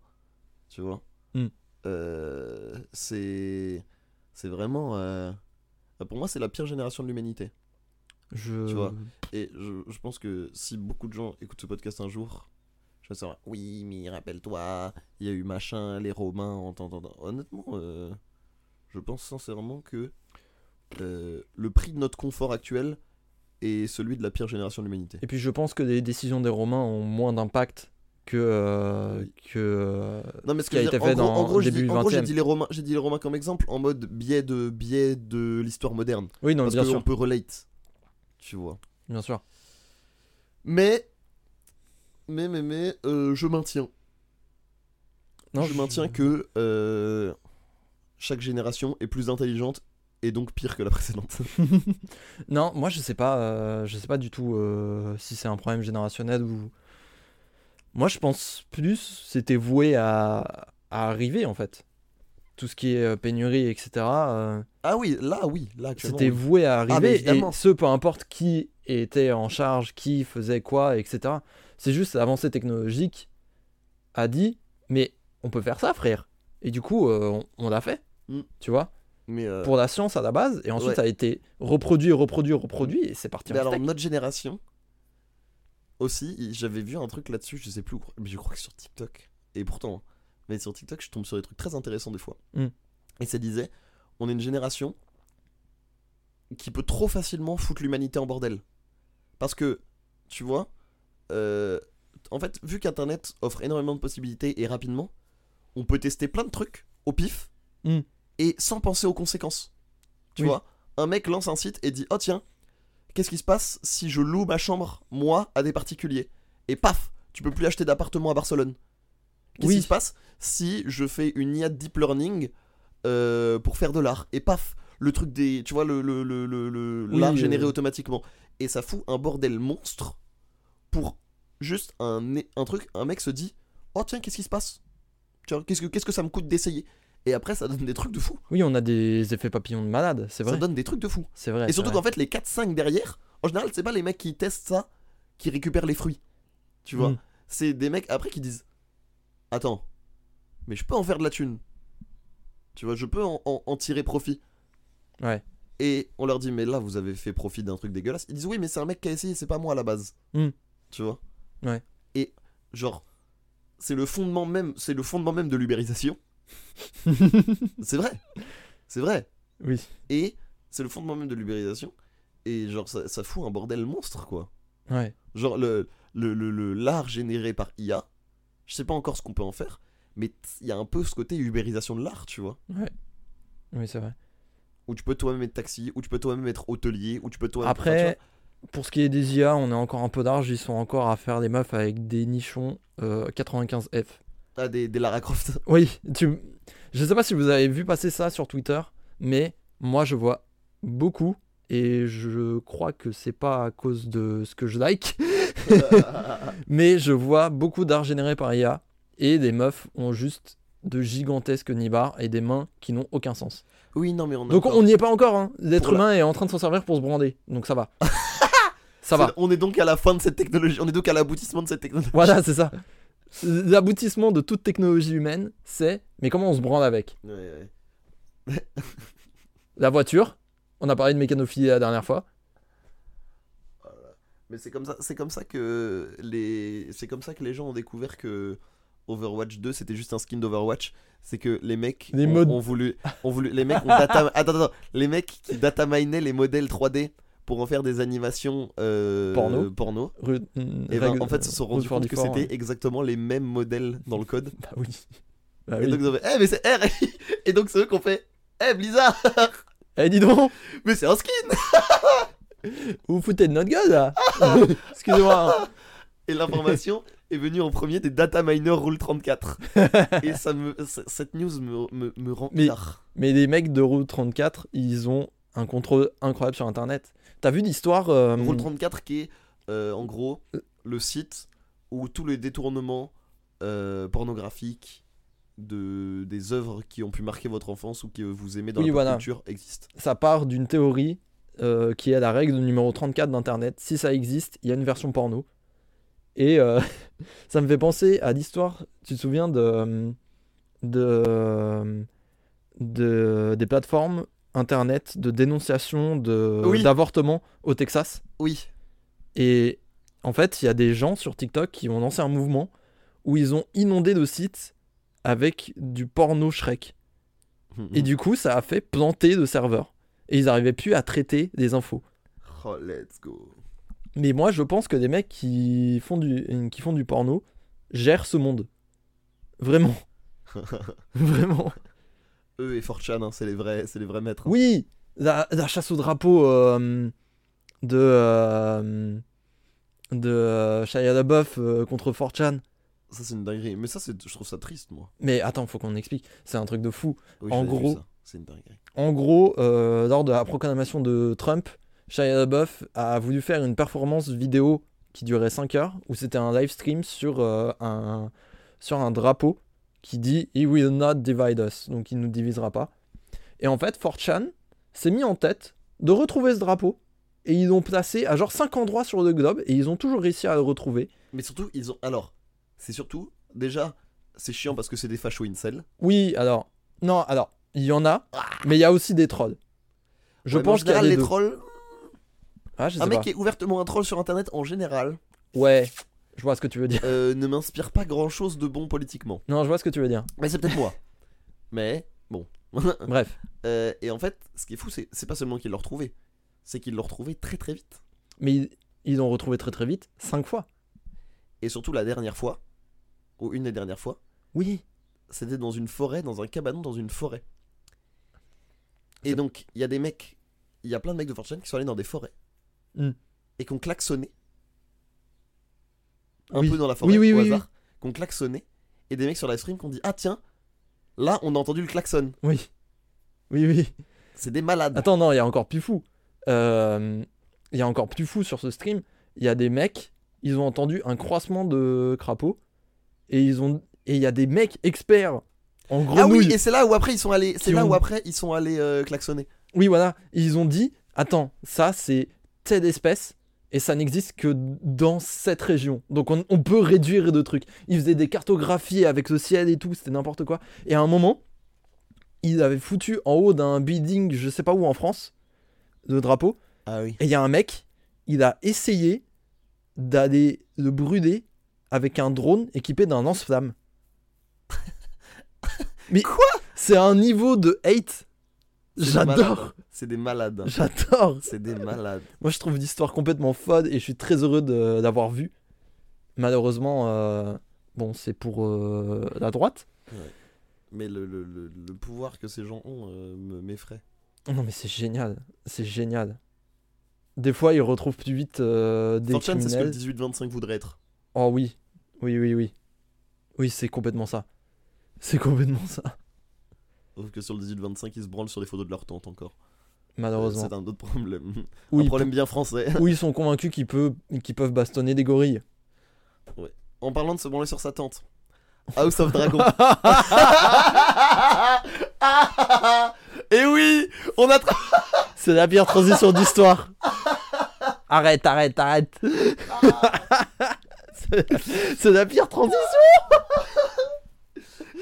Speaker 2: tu vois?
Speaker 1: Hmm.
Speaker 2: Euh, c'est c'est vraiment euh, pour moi c'est la pire génération de l'humanité
Speaker 1: Je...
Speaker 2: tu vois. et je, je pense que si beaucoup de gens écoutent ce podcast un jour je vais savoir oui mais rappelle-toi il y a eu machin les Romains en tant. honnêtement euh, je pense sincèrement que le prix de notre confort actuel est celui de la pire génération de l'humanité
Speaker 1: Et puis je pense que les décisions des Romains ont moins d'impact que, euh, que
Speaker 2: Non mais
Speaker 1: ce qui a
Speaker 2: que
Speaker 1: été fait
Speaker 2: en gros,
Speaker 1: dans
Speaker 2: en gros, j'ai
Speaker 1: début
Speaker 2: j'ai
Speaker 1: 20e.
Speaker 2: dit les Romains, j'ai dit les Romains comme exemple en mode biais de biais de l'histoire moderne
Speaker 1: Oui, non,
Speaker 2: parce
Speaker 1: bien
Speaker 2: qu'on
Speaker 1: sûr,
Speaker 2: peut relate, tu vois.
Speaker 1: bien sûr.
Speaker 2: Mais mais mais mais euh, je maintiens,
Speaker 1: Non,
Speaker 2: je maintiens que euh, chaque génération est plus intelligente et donc pire que la précédente. (laughs)
Speaker 1: Non, moi je sais pas, je sais pas du tout si c'est un problème générationnel ou. Moi je pense plus c'était voué à, à arriver en fait. Tout ce qui est euh, pénurie, etc. euh,
Speaker 2: ah oui, là oui, là
Speaker 1: c'était voué à
Speaker 2: Ah,
Speaker 1: arriver. et ce, peu importe qui était en charge, qui faisait quoi, etc. C'est juste l'avancée technologique a dit, mais on peut faire ça, frère. Et du coup, euh, on, on l'a fait.
Speaker 2: Mm.
Speaker 1: Tu vois
Speaker 2: Mais euh,
Speaker 1: Pour la science à la base, et ensuite
Speaker 2: Ouais.
Speaker 1: ça a été reproduit, reproduit, reproduit, et c'est parti
Speaker 2: mais
Speaker 1: en
Speaker 2: alors
Speaker 1: steak.
Speaker 2: notre génération aussi, j'avais vu un truc là-dessus, je sais plus où, mais je crois que sur TikTok. Et pourtant, mais sur TikTok, je tombe sur des trucs très intéressants des fois.
Speaker 1: Mm.
Speaker 2: Et ça disait, on est une génération qui peut trop facilement foutre l'humanité en bordel. Parce que, tu vois, euh, en fait, vu qu'Internet offre énormément de possibilités et rapidement, on peut tester plein de trucs au pif
Speaker 1: Mm.
Speaker 2: et sans penser aux conséquences. Tu
Speaker 1: Oui.
Speaker 2: vois, un mec lance un site et dit Oh tiens, qu'est-ce qui se passe si je loue ma chambre, moi, à des particuliers Et paf, tu peux plus acheter d'appartement à Barcelone. Qu'est-ce
Speaker 1: Oui.
Speaker 2: qui se passe si je fais une IA de deep learning euh, pour faire de l'art Et paf, le truc des. Tu vois, le, le, le, le- le-
Speaker 1: Oui,
Speaker 2: l'art généré automatiquement. Et ça fout un bordel monstre pour juste un, un truc. Un mec se dit Oh tiens, qu'est-ce qui se passe? Tiens, qu'est-ce que, qu'est-ce que ça me coûte d'essayer? Et après, ça donne des trucs de fou.
Speaker 1: Oui, on a des effets papillons de malade, c'est
Speaker 2: Ça
Speaker 1: vrai.
Speaker 2: donne des trucs de fou.
Speaker 1: C'est vrai.
Speaker 2: Et surtout qu'en fait, les 4-5 derrière, en général, c'est pas les mecs qui testent ça qui récupèrent les fruits. Tu vois
Speaker 1: Mm.
Speaker 2: C'est des mecs après qui disent Attends, mais je peux en faire de la thune. Tu vois, je peux en, en- en tirer profit.
Speaker 1: Ouais.
Speaker 2: Et on leur dit Mais là, vous avez fait profit d'un truc dégueulasse. Ils disent Oui, mais c'est un mec qui a essayé, c'est pas moi à la base.
Speaker 1: Mm.
Speaker 2: Tu vois
Speaker 1: Ouais.
Speaker 2: Et genre, c'est le fondement même, c'est le fondement même de l'ubérisation. (laughs) c'est vrai. C'est vrai.
Speaker 1: Oui.
Speaker 2: Et c'est le fondement même de l'ubérisation. Et genre, ça, ça fout un bordel monstre, quoi.
Speaker 1: Ouais.
Speaker 2: Genre, le, le, le- l'art généré par IA, je sais pas encore ce qu'on peut en faire, mais il y a un peu ce côté ubérisation de l'art, tu vois.
Speaker 1: Oui, c'est vrai.
Speaker 2: Où tu peux toi-même être taxi, où tu peux toi-même être hôtelier, où tu peux toi-même.
Speaker 1: Après, pour ce qui est des IA, on est encore un peu d'arge. Ils sont encore à faire des meufs avec des nichons euh, 95F.
Speaker 2: Ah, des, des Lara Croft. (laughs)
Speaker 1: Oui, tu... je sais pas si vous avez vu passer ça sur Twitter, mais moi je vois beaucoup et je crois que c'est pas à cause de ce que je like, (laughs) mais je vois beaucoup d'art généré par IA et des meufs ont juste de gigantesques nibards et des mains qui n'ont aucun sens.
Speaker 2: oui, non, mais on a
Speaker 1: Donc
Speaker 2: encore-
Speaker 1: on n'y est pas encore, hein. l'être
Speaker 2: la-
Speaker 1: humain est en train de s'en servir pour se brander, donc ça va. (laughs) ça va,
Speaker 2: On est donc à la fin de cette technologie, on est donc à l'aboutissement de cette technologie.
Speaker 1: voilà c'est ça. L'aboutissement de toute technologie humaine, c'est mais comment on se branle avec
Speaker 2: Ouais, ouais. (laughs)
Speaker 1: La voiture, on a parlé de mécanophilie la dernière fois.
Speaker 2: Mais c'est comme ça, c'est comme ça que les, c'est comme ça que les gens ont découvert que Overwatch 2 c'était juste un skin d'Overwatch. C'est que les mecs
Speaker 1: Les
Speaker 2: ont,
Speaker 1: modes-
Speaker 2: ont voulu, ont voulu, les mecs ont data, (laughs) attends, attends, les mecs qui data minaient les modèles 3D pour en faire des animations euh,
Speaker 1: Porno.
Speaker 2: porno.
Speaker 1: Ru-
Speaker 2: Et ben,
Speaker 1: règle-
Speaker 2: en fait, ils se sont rendus compte que
Speaker 1: 44,
Speaker 2: c'était
Speaker 1: ouais.
Speaker 2: exactement les mêmes modèles dans le code. (laughs)
Speaker 1: Bah oui. Bah
Speaker 2: Et
Speaker 1: oui.
Speaker 2: donc ils ont fait, eh mais c'est R. (laughs) Et donc c'est eux qui ont fait, eh Blizzard,
Speaker 1: Eh, dis donc,
Speaker 2: mais c'est un skin. (laughs)
Speaker 1: vous vous foutez de notre gueule là Excusez-moi.
Speaker 2: Et l'information est venue en premier des data miners Rule 34. Et ça me, cette news me, me, me rend
Speaker 1: Mais-
Speaker 2: hilar.
Speaker 1: Mais les mecs de Route 34, ils ont un contrôle incroyable sur internet. T'as vu l'histoire euh,
Speaker 2: Rule 34 qui est euh, en gros le site où tous les détournements euh, pornographiques de, des œuvres qui ont pu marquer votre enfance ou que vous aimez dans
Speaker 1: Oui,
Speaker 2: la
Speaker 1: voilà.
Speaker 2: culture existent.
Speaker 1: ça part d'une théorie euh, qui est la règle numéro 34 d'Internet. Si ça existe, il y a une version porno. Et euh, (laughs) ça me fait penser à l'histoire, tu te souviens de, de, de- des plateformes Internet de dénonciation de-
Speaker 2: Oui.
Speaker 1: d'avortement au Texas
Speaker 2: Oui.
Speaker 1: Et en fait, il y a des gens sur TikTok qui ont lancé un mouvement où ils ont inondé le site avec du porno Shrek. Et du coup, ça a fait planter le serveur. Et ils n'arrivaient plus à traiter des infos.
Speaker 2: Oh, let's go.
Speaker 1: Mais moi, je pense que des mecs qui font du, qui font du porno gèrent ce monde. Vraiment. (laughs) Vraiment.
Speaker 2: Eux et 4chan, hein, c'est les vrais, c'est les vrais maîtres. hein.
Speaker 1: Oui, la, la chasse au drapeau euh, de, euh, de euh, Shia LaBeouf euh, contre 4chan.
Speaker 2: Ça c'est une dinguerie. Mais ça, c'est, je trouve ça triste, moi.
Speaker 1: Mais attends, faut qu'on explique. C'est un truc de fou.
Speaker 2: Oui,
Speaker 1: En gros-
Speaker 2: ça. c'est une dinguerie.
Speaker 1: En gros, lors de la proclamation de Trump, Shia LaBeouf a voulu faire une performance vidéo qui durait 5 heures, où c'était un live stream sur, un, sur un drapeau qui dit He will not divide us, donc il ne nous divisera pas. Et en fait, 4chan s'est mis en tête de retrouver ce drapeau, et ils l'ont placé à genre 5 endroits sur le globe, et ils ont toujours réussi à le retrouver.
Speaker 2: Mais surtout, ils ont. Alors, c'est surtout. Déjà, c'est chiant parce que c'est des fachos incel.
Speaker 1: Oui, alors, non, alors, il y en a, mais il y a aussi des trolls. Je
Speaker 2: Ouais,
Speaker 1: pense qu'il y a
Speaker 2: général,
Speaker 1: les
Speaker 2: trolls.
Speaker 1: Ah, je sais
Speaker 2: Un mec
Speaker 1: pas.
Speaker 2: qui est ouvertement un troll sur internet, en général,
Speaker 1: Ouais, je vois ce que tu veux dire.
Speaker 2: euh, ne m'inspire pas grand chose de bon politiquement.
Speaker 1: Non, je vois ce que tu veux dire.
Speaker 2: Mais c'est peut-être moi. Mais, bon. (laughs)
Speaker 1: Bref.
Speaker 2: Euh, et en fait, ce qui est fou, c'est, c'est pas seulement qu'ils l'ont retrouvé, c'est qu'ils l'ont retrouvé très très vite.
Speaker 1: Mais ils- ils l'ont retrouvé très très vite, cinq fois.
Speaker 2: Et surtout la dernière fois, ou une des dernières fois,
Speaker 1: Oui.
Speaker 2: c'était dans une forêt, dans un cabanon, dans une forêt. Et
Speaker 1: C'est-
Speaker 2: donc, il y a des mecs, il y a plein de mecs de Fortune qui sont allés dans des forêts
Speaker 1: Hmm.
Speaker 2: et qui ont klaxonné. Un
Speaker 1: Oui.
Speaker 2: peu dans la forêt,
Speaker 1: Oui, oui,
Speaker 2: au
Speaker 1: oui,
Speaker 2: hasard, qui ont klaxonné. Et des mecs sur live stream qui ont dit Ah tiens, là on a entendu le klaxon.
Speaker 1: Oui. Oui, oui.
Speaker 2: C'est des malades.
Speaker 1: Attends, non, il y a encore plus fou. Euh, Il y a encore plus fou sur ce stream. Il y a des mecs, ils ont entendu un croissement de crapauds. Et ils ont. Et il y a des mecs experts en
Speaker 2: ah
Speaker 1: grenouilles.
Speaker 2: oui, et c'est là où après ils sont allés, c'est là
Speaker 1: ont-
Speaker 2: où après ils sont allés euh, klaxonner.
Speaker 1: Oui, voilà. Ils ont dit Attends, ça c'est telle espèce et ça n'existe que dans cette région. Donc on, on peut réduire de trucs. Ils faisaient des cartographies avec le ciel et tout, c'était n'importe quoi. Et à un moment, ils avaient foutu en haut d'un building, je sais pas où en France, le drapeau.
Speaker 2: Ah oui.
Speaker 1: Et il y a un mec, il a essayé d'aller le brûler avec un drone équipé d'un lance-flamme. (laughs) Mais
Speaker 2: Quoi?
Speaker 1: C'est un niveau de hate. J'adore.
Speaker 2: C'est des malades.
Speaker 1: J'adore.
Speaker 2: C'est des malades.
Speaker 1: Moi, je trouve l'histoire complètement folle et je suis très heureux de l'avoir vue. Malheureusement, euh, bon, c'est pour euh, la droite.
Speaker 2: Mais le, le- le- le pouvoir que ces gens ont euh, me- m'effraie.
Speaker 1: Non, mais c'est génial. C'est génial. Des fois, ils retrouvent plus vite des
Speaker 2: Fortune, c'est ce que le
Speaker 1: criminels.
Speaker 2: 18-25 voudrait être.
Speaker 1: Oh oui. Oui, oui, oui. Oui, c'est complètement ça. C'est complètement ça.
Speaker 2: Sauf que sur le 18-25, ils se branlent sur les photos de leur tante encore.
Speaker 1: Malheureusement.
Speaker 2: C'est un autre problème. (laughs) Un problème bien français. (laughs)
Speaker 1: ou ils sont convaincus qu'ils peuvent, qu'ils peuvent bastonner des gorilles.
Speaker 2: En parlant de se branler sur sa tante. House of Dragon. (laughs) Et oui On a...
Speaker 1: C'est la pire transition d'histoire. Arrête, arrête, arrête. C'est- la pire transition.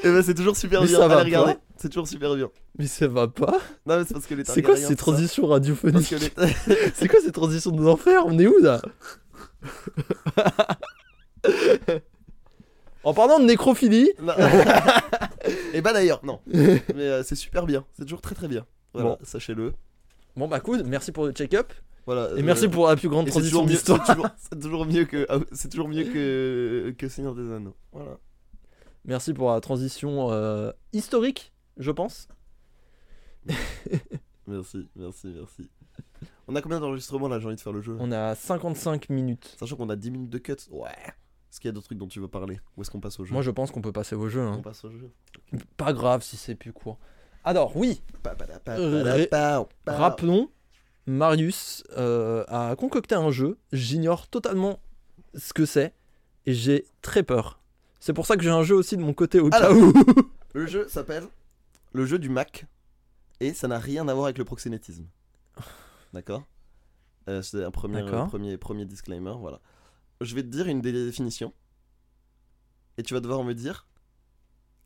Speaker 2: Et ben c'est toujours super
Speaker 1: Mais
Speaker 2: bien. Allez regarder. C'est toujours super bien.
Speaker 1: Mais ça va pas.
Speaker 2: Non mais c'est parce que les
Speaker 1: C'est quoi ces transitions radiophoniques
Speaker 2: les- (laughs)
Speaker 1: C'est quoi ces transitions de l'enfer On est où là (laughs) En parlant de nécrophilie. (laughs)
Speaker 2: Et bah d'ailleurs, non. Mais euh, c'est super bien. C'est toujours très très bien. Voilà,
Speaker 1: Bon.
Speaker 2: sachez-le.
Speaker 1: bon bah cool, merci pour le check-up
Speaker 2: Voilà.
Speaker 1: et
Speaker 2: euh,
Speaker 1: merci pour la plus grande transition d'histoire.
Speaker 2: C'est toujours, c'est toujours mieux que. ah, C'est toujours mieux que que Seigneur des Anneaux. Voilà.
Speaker 1: Merci pour la transition euh, historique, je pense. (laughs)
Speaker 2: Merci, merci, merci. On a combien d'enregistrements là J'ai envie de faire le jeu?
Speaker 1: On à 55 minutes.
Speaker 2: Sachant qu'on a 10 minutes de cut. Ouais. Est-ce qu'il y a d'autres trucs dont tu veux parler? Ou est-ce qu'on passe au jeu?
Speaker 1: Moi je pense qu'on peut passer au jeu.
Speaker 2: On
Speaker 1: hein.
Speaker 2: passe au jeu.
Speaker 1: Pas grave si c'est plus court. Alors oui, ré-. Rappelons, Marius euh, a concocté un jeu. J'ignore totalement ce que c'est et j'ai très peur. C'est pour ça que j'ai un jeu aussi de mon côté au cas
Speaker 2: Alors.
Speaker 1: où.
Speaker 2: Le jeu s'appelle le jeu du Mac et ça n'a rien à voir avec le proxénétisme. (laughs) D'accord? Euh, C'est un premier,
Speaker 1: D'accord.
Speaker 2: premier, premier disclaimer. Voilà. Je vais te dire une des définitions et tu vas devoir me dire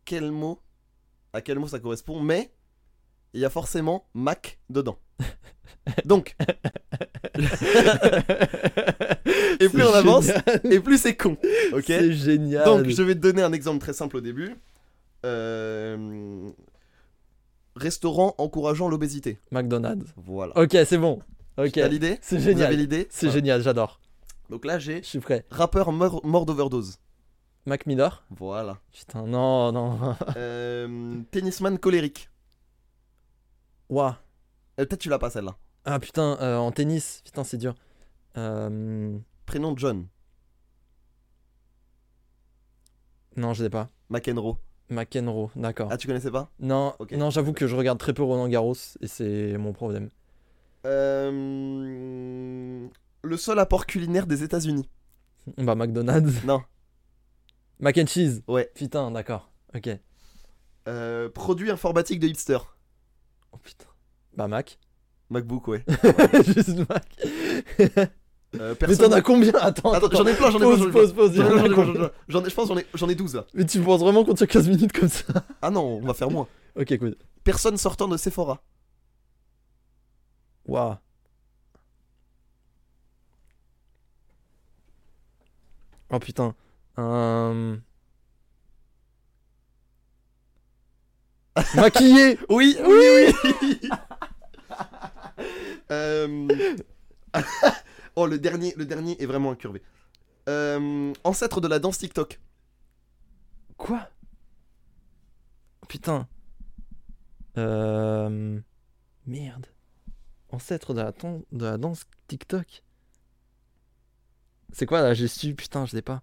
Speaker 2: quel mot, à quel mot ça correspond, mais il y a forcément Mac dedans. (laughs) Donc, (laughs) et plus on avance,
Speaker 1: génial.
Speaker 2: et plus c'est con. Ok?
Speaker 1: C'est génial.
Speaker 2: donc, je vais te donner un exemple très simple au début. Euh, Restaurant encourageant l'obésité.
Speaker 1: McDonald's.
Speaker 2: Voilà.
Speaker 1: Ok, c'est bon. Ok.
Speaker 2: T'as l'idée
Speaker 1: C'est génial.
Speaker 2: l'idée
Speaker 1: C'est
Speaker 2: Voilà.
Speaker 1: génial, j'adore.
Speaker 2: Donc là, j'ai
Speaker 1: Je suis prêt.
Speaker 2: rappeur mort, mort d'overdose.
Speaker 1: Mac Miller.
Speaker 2: Voilà.
Speaker 1: Putain, non, non. (laughs)
Speaker 2: Euh, tennisman colérique.
Speaker 1: Ouah.
Speaker 2: Euh, Peut-être tu l'as pas celle-là.
Speaker 1: Ah putain, euh, en tennis. Putain, c'est dur.
Speaker 2: Prénom John.
Speaker 1: Non, je l'ai pas.
Speaker 2: McEnroe.
Speaker 1: McEnroe, d'accord.
Speaker 2: Ah, tu connaissais pas?
Speaker 1: Non,
Speaker 2: ok.
Speaker 1: non j'avoue que je regarde très peu Roland Garros et c'est mon problème.
Speaker 2: Euh, Le seul apport culinaire des États-Unis. (laughs)
Speaker 1: Bah, McDonald's. (laughs)
Speaker 2: Non.
Speaker 1: Mac and cheese.
Speaker 2: Ouais.
Speaker 1: Putain, d'accord. Ok.
Speaker 2: Euh, produit informatique de hipster.
Speaker 1: Oh putain. Bah, Mac.
Speaker 2: MacBook, ouais. (laughs)
Speaker 1: Juste Mac.
Speaker 2: Euh,
Speaker 1: Mais t'en as combien Attends,
Speaker 2: Attends, j'en ai plein, j'en ai plein,
Speaker 1: Pause, pause, pause.
Speaker 2: J'en ai, je pense j'en ai, j'en ai 12 là.
Speaker 1: Mais tu penses vraiment qu'on tient 15 minutes comme ça
Speaker 2: Ah non, on va faire moins.
Speaker 1: Ok, cool.
Speaker 2: Personne sortant de Sephora.
Speaker 1: Waouh. Oh putain. Euh... (laughs) Maquillé
Speaker 2: Oui, oui, oui. (laughs) Euh, oh, le dernier, le dernier est vraiment incurvé. Euh, ancêtre de la danse TikTok.
Speaker 1: Quoi? Putain. Euh... Merde. Ancêtre de la, ton- de la danse TikTok? C'est quoi la gestu Putain, je l'ai pas.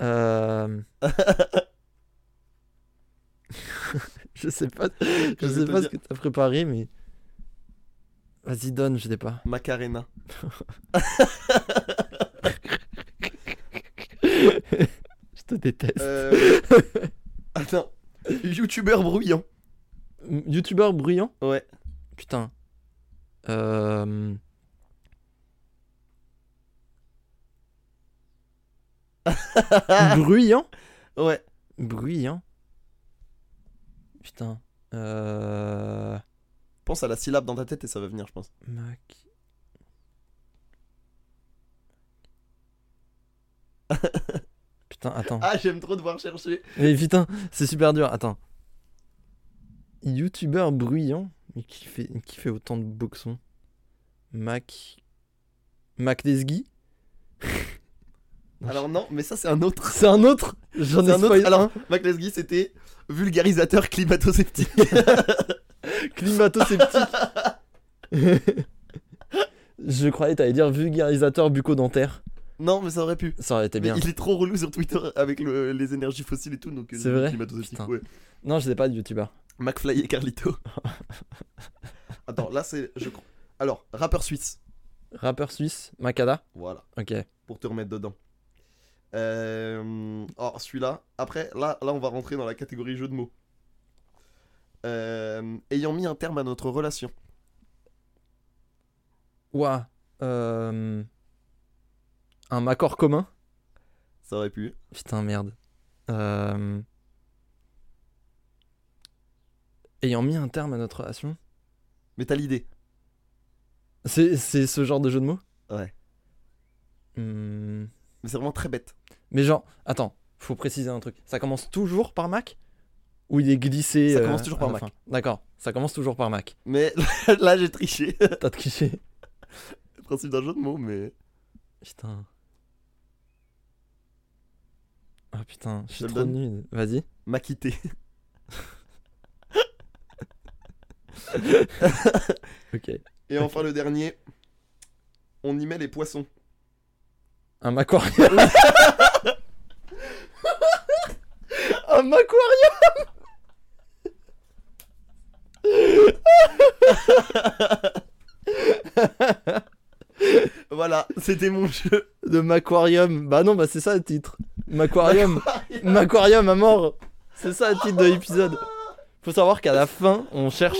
Speaker 1: Euh... (laughs) (laughs) je sais pas. Je sais pas ce que t'as préparé, mais. Vas-y, donne, je l'ai pas.
Speaker 2: Macarena. (laughs)
Speaker 1: Je te déteste.
Speaker 2: Euh, (laughs) Attends. Youtubeur bruyant.
Speaker 1: Youtubeur bruyant?
Speaker 2: Ouais.
Speaker 1: Putain. Euh... (laughs) Bruyant?
Speaker 2: Ouais.
Speaker 1: Bruyant Putain. Euh...
Speaker 2: Pense à la syllabe dans ta tête et ça va venir, je pense.
Speaker 1: Mac... (laughs) Putain, attends.
Speaker 2: Ah, j'aime trop devoir chercher.
Speaker 1: Mais putain, c'est super dur. Attends. Youtubeur bruyant Mais qui fait, qui fait autant de boxons Mac... Mac Desgui (laughs)
Speaker 2: Alors non, mais ça c'est un autre.
Speaker 1: C'est un autre J'en ai
Speaker 2: un autre. Alors. Mac Lesguy, c'était vulgarisateur climato-sceptique. (laughs)
Speaker 1: Climato-sceptique. (laughs) Je croyais t'allais dire vulgarisateur bucco-dentaire.
Speaker 2: non, mais ça aurait pu.
Speaker 1: Ça aurait été
Speaker 2: Mais
Speaker 1: bien.
Speaker 2: il est trop relou sur Twitter avec le- les énergies fossiles et tout, donc euh,
Speaker 1: C'est vrai
Speaker 2: ouais.
Speaker 1: Non, je sais pas de youtubeur.
Speaker 2: McFly et Carlito. (laughs) Attends, là c'est. Je... crois- Alors, rappeur suisse.
Speaker 1: Rappeur suisse, Makada.
Speaker 2: Voilà,
Speaker 1: Ok.
Speaker 2: pour te remettre dedans. Euh... Oh, celui-là. Après, là, là, on va rentrer dans la catégorie jeu de mots. Euh, Ayant mis un terme à notre relation.
Speaker 1: Ouah. Euh... Un accord commun
Speaker 2: Ça aurait pu.
Speaker 1: Putain, merde. Euh... ayant mis un terme à notre relation.
Speaker 2: Mais t'as l'idée.
Speaker 1: C'est c'est ce genre de jeu de mots
Speaker 2: Ouais.
Speaker 1: Hmm.
Speaker 2: Mais c'est vraiment très bête.
Speaker 1: Mais genre, attends, faut préciser un truc. Ça commence toujours par Mac? Ou il est glissé
Speaker 2: Ça
Speaker 1: euh,
Speaker 2: commence toujours par Mac.
Speaker 1: D'accord, ça commence toujours par Mac.
Speaker 2: Mais (laughs) là, j'ai triché. (laughs)
Speaker 1: T'as triché.
Speaker 2: Le principe d'un jeu de mots, mais.
Speaker 1: Putain. Ah putain, je suis trop nul. Vas-y.
Speaker 2: M'a quitté. (laughs)
Speaker 1: Ok.
Speaker 2: Et enfin, le dernier. On y met les poissons.
Speaker 1: Un aquarium. un aquarium. (laughs)
Speaker 2: Voilà, c'était mon jeu.
Speaker 1: De Macquarium. Bah non, bah c'est ça le titre. Macquarium. Macquarium à mort. C'est ça le titre de l'épisode. Faut savoir qu'à la fin, on cherche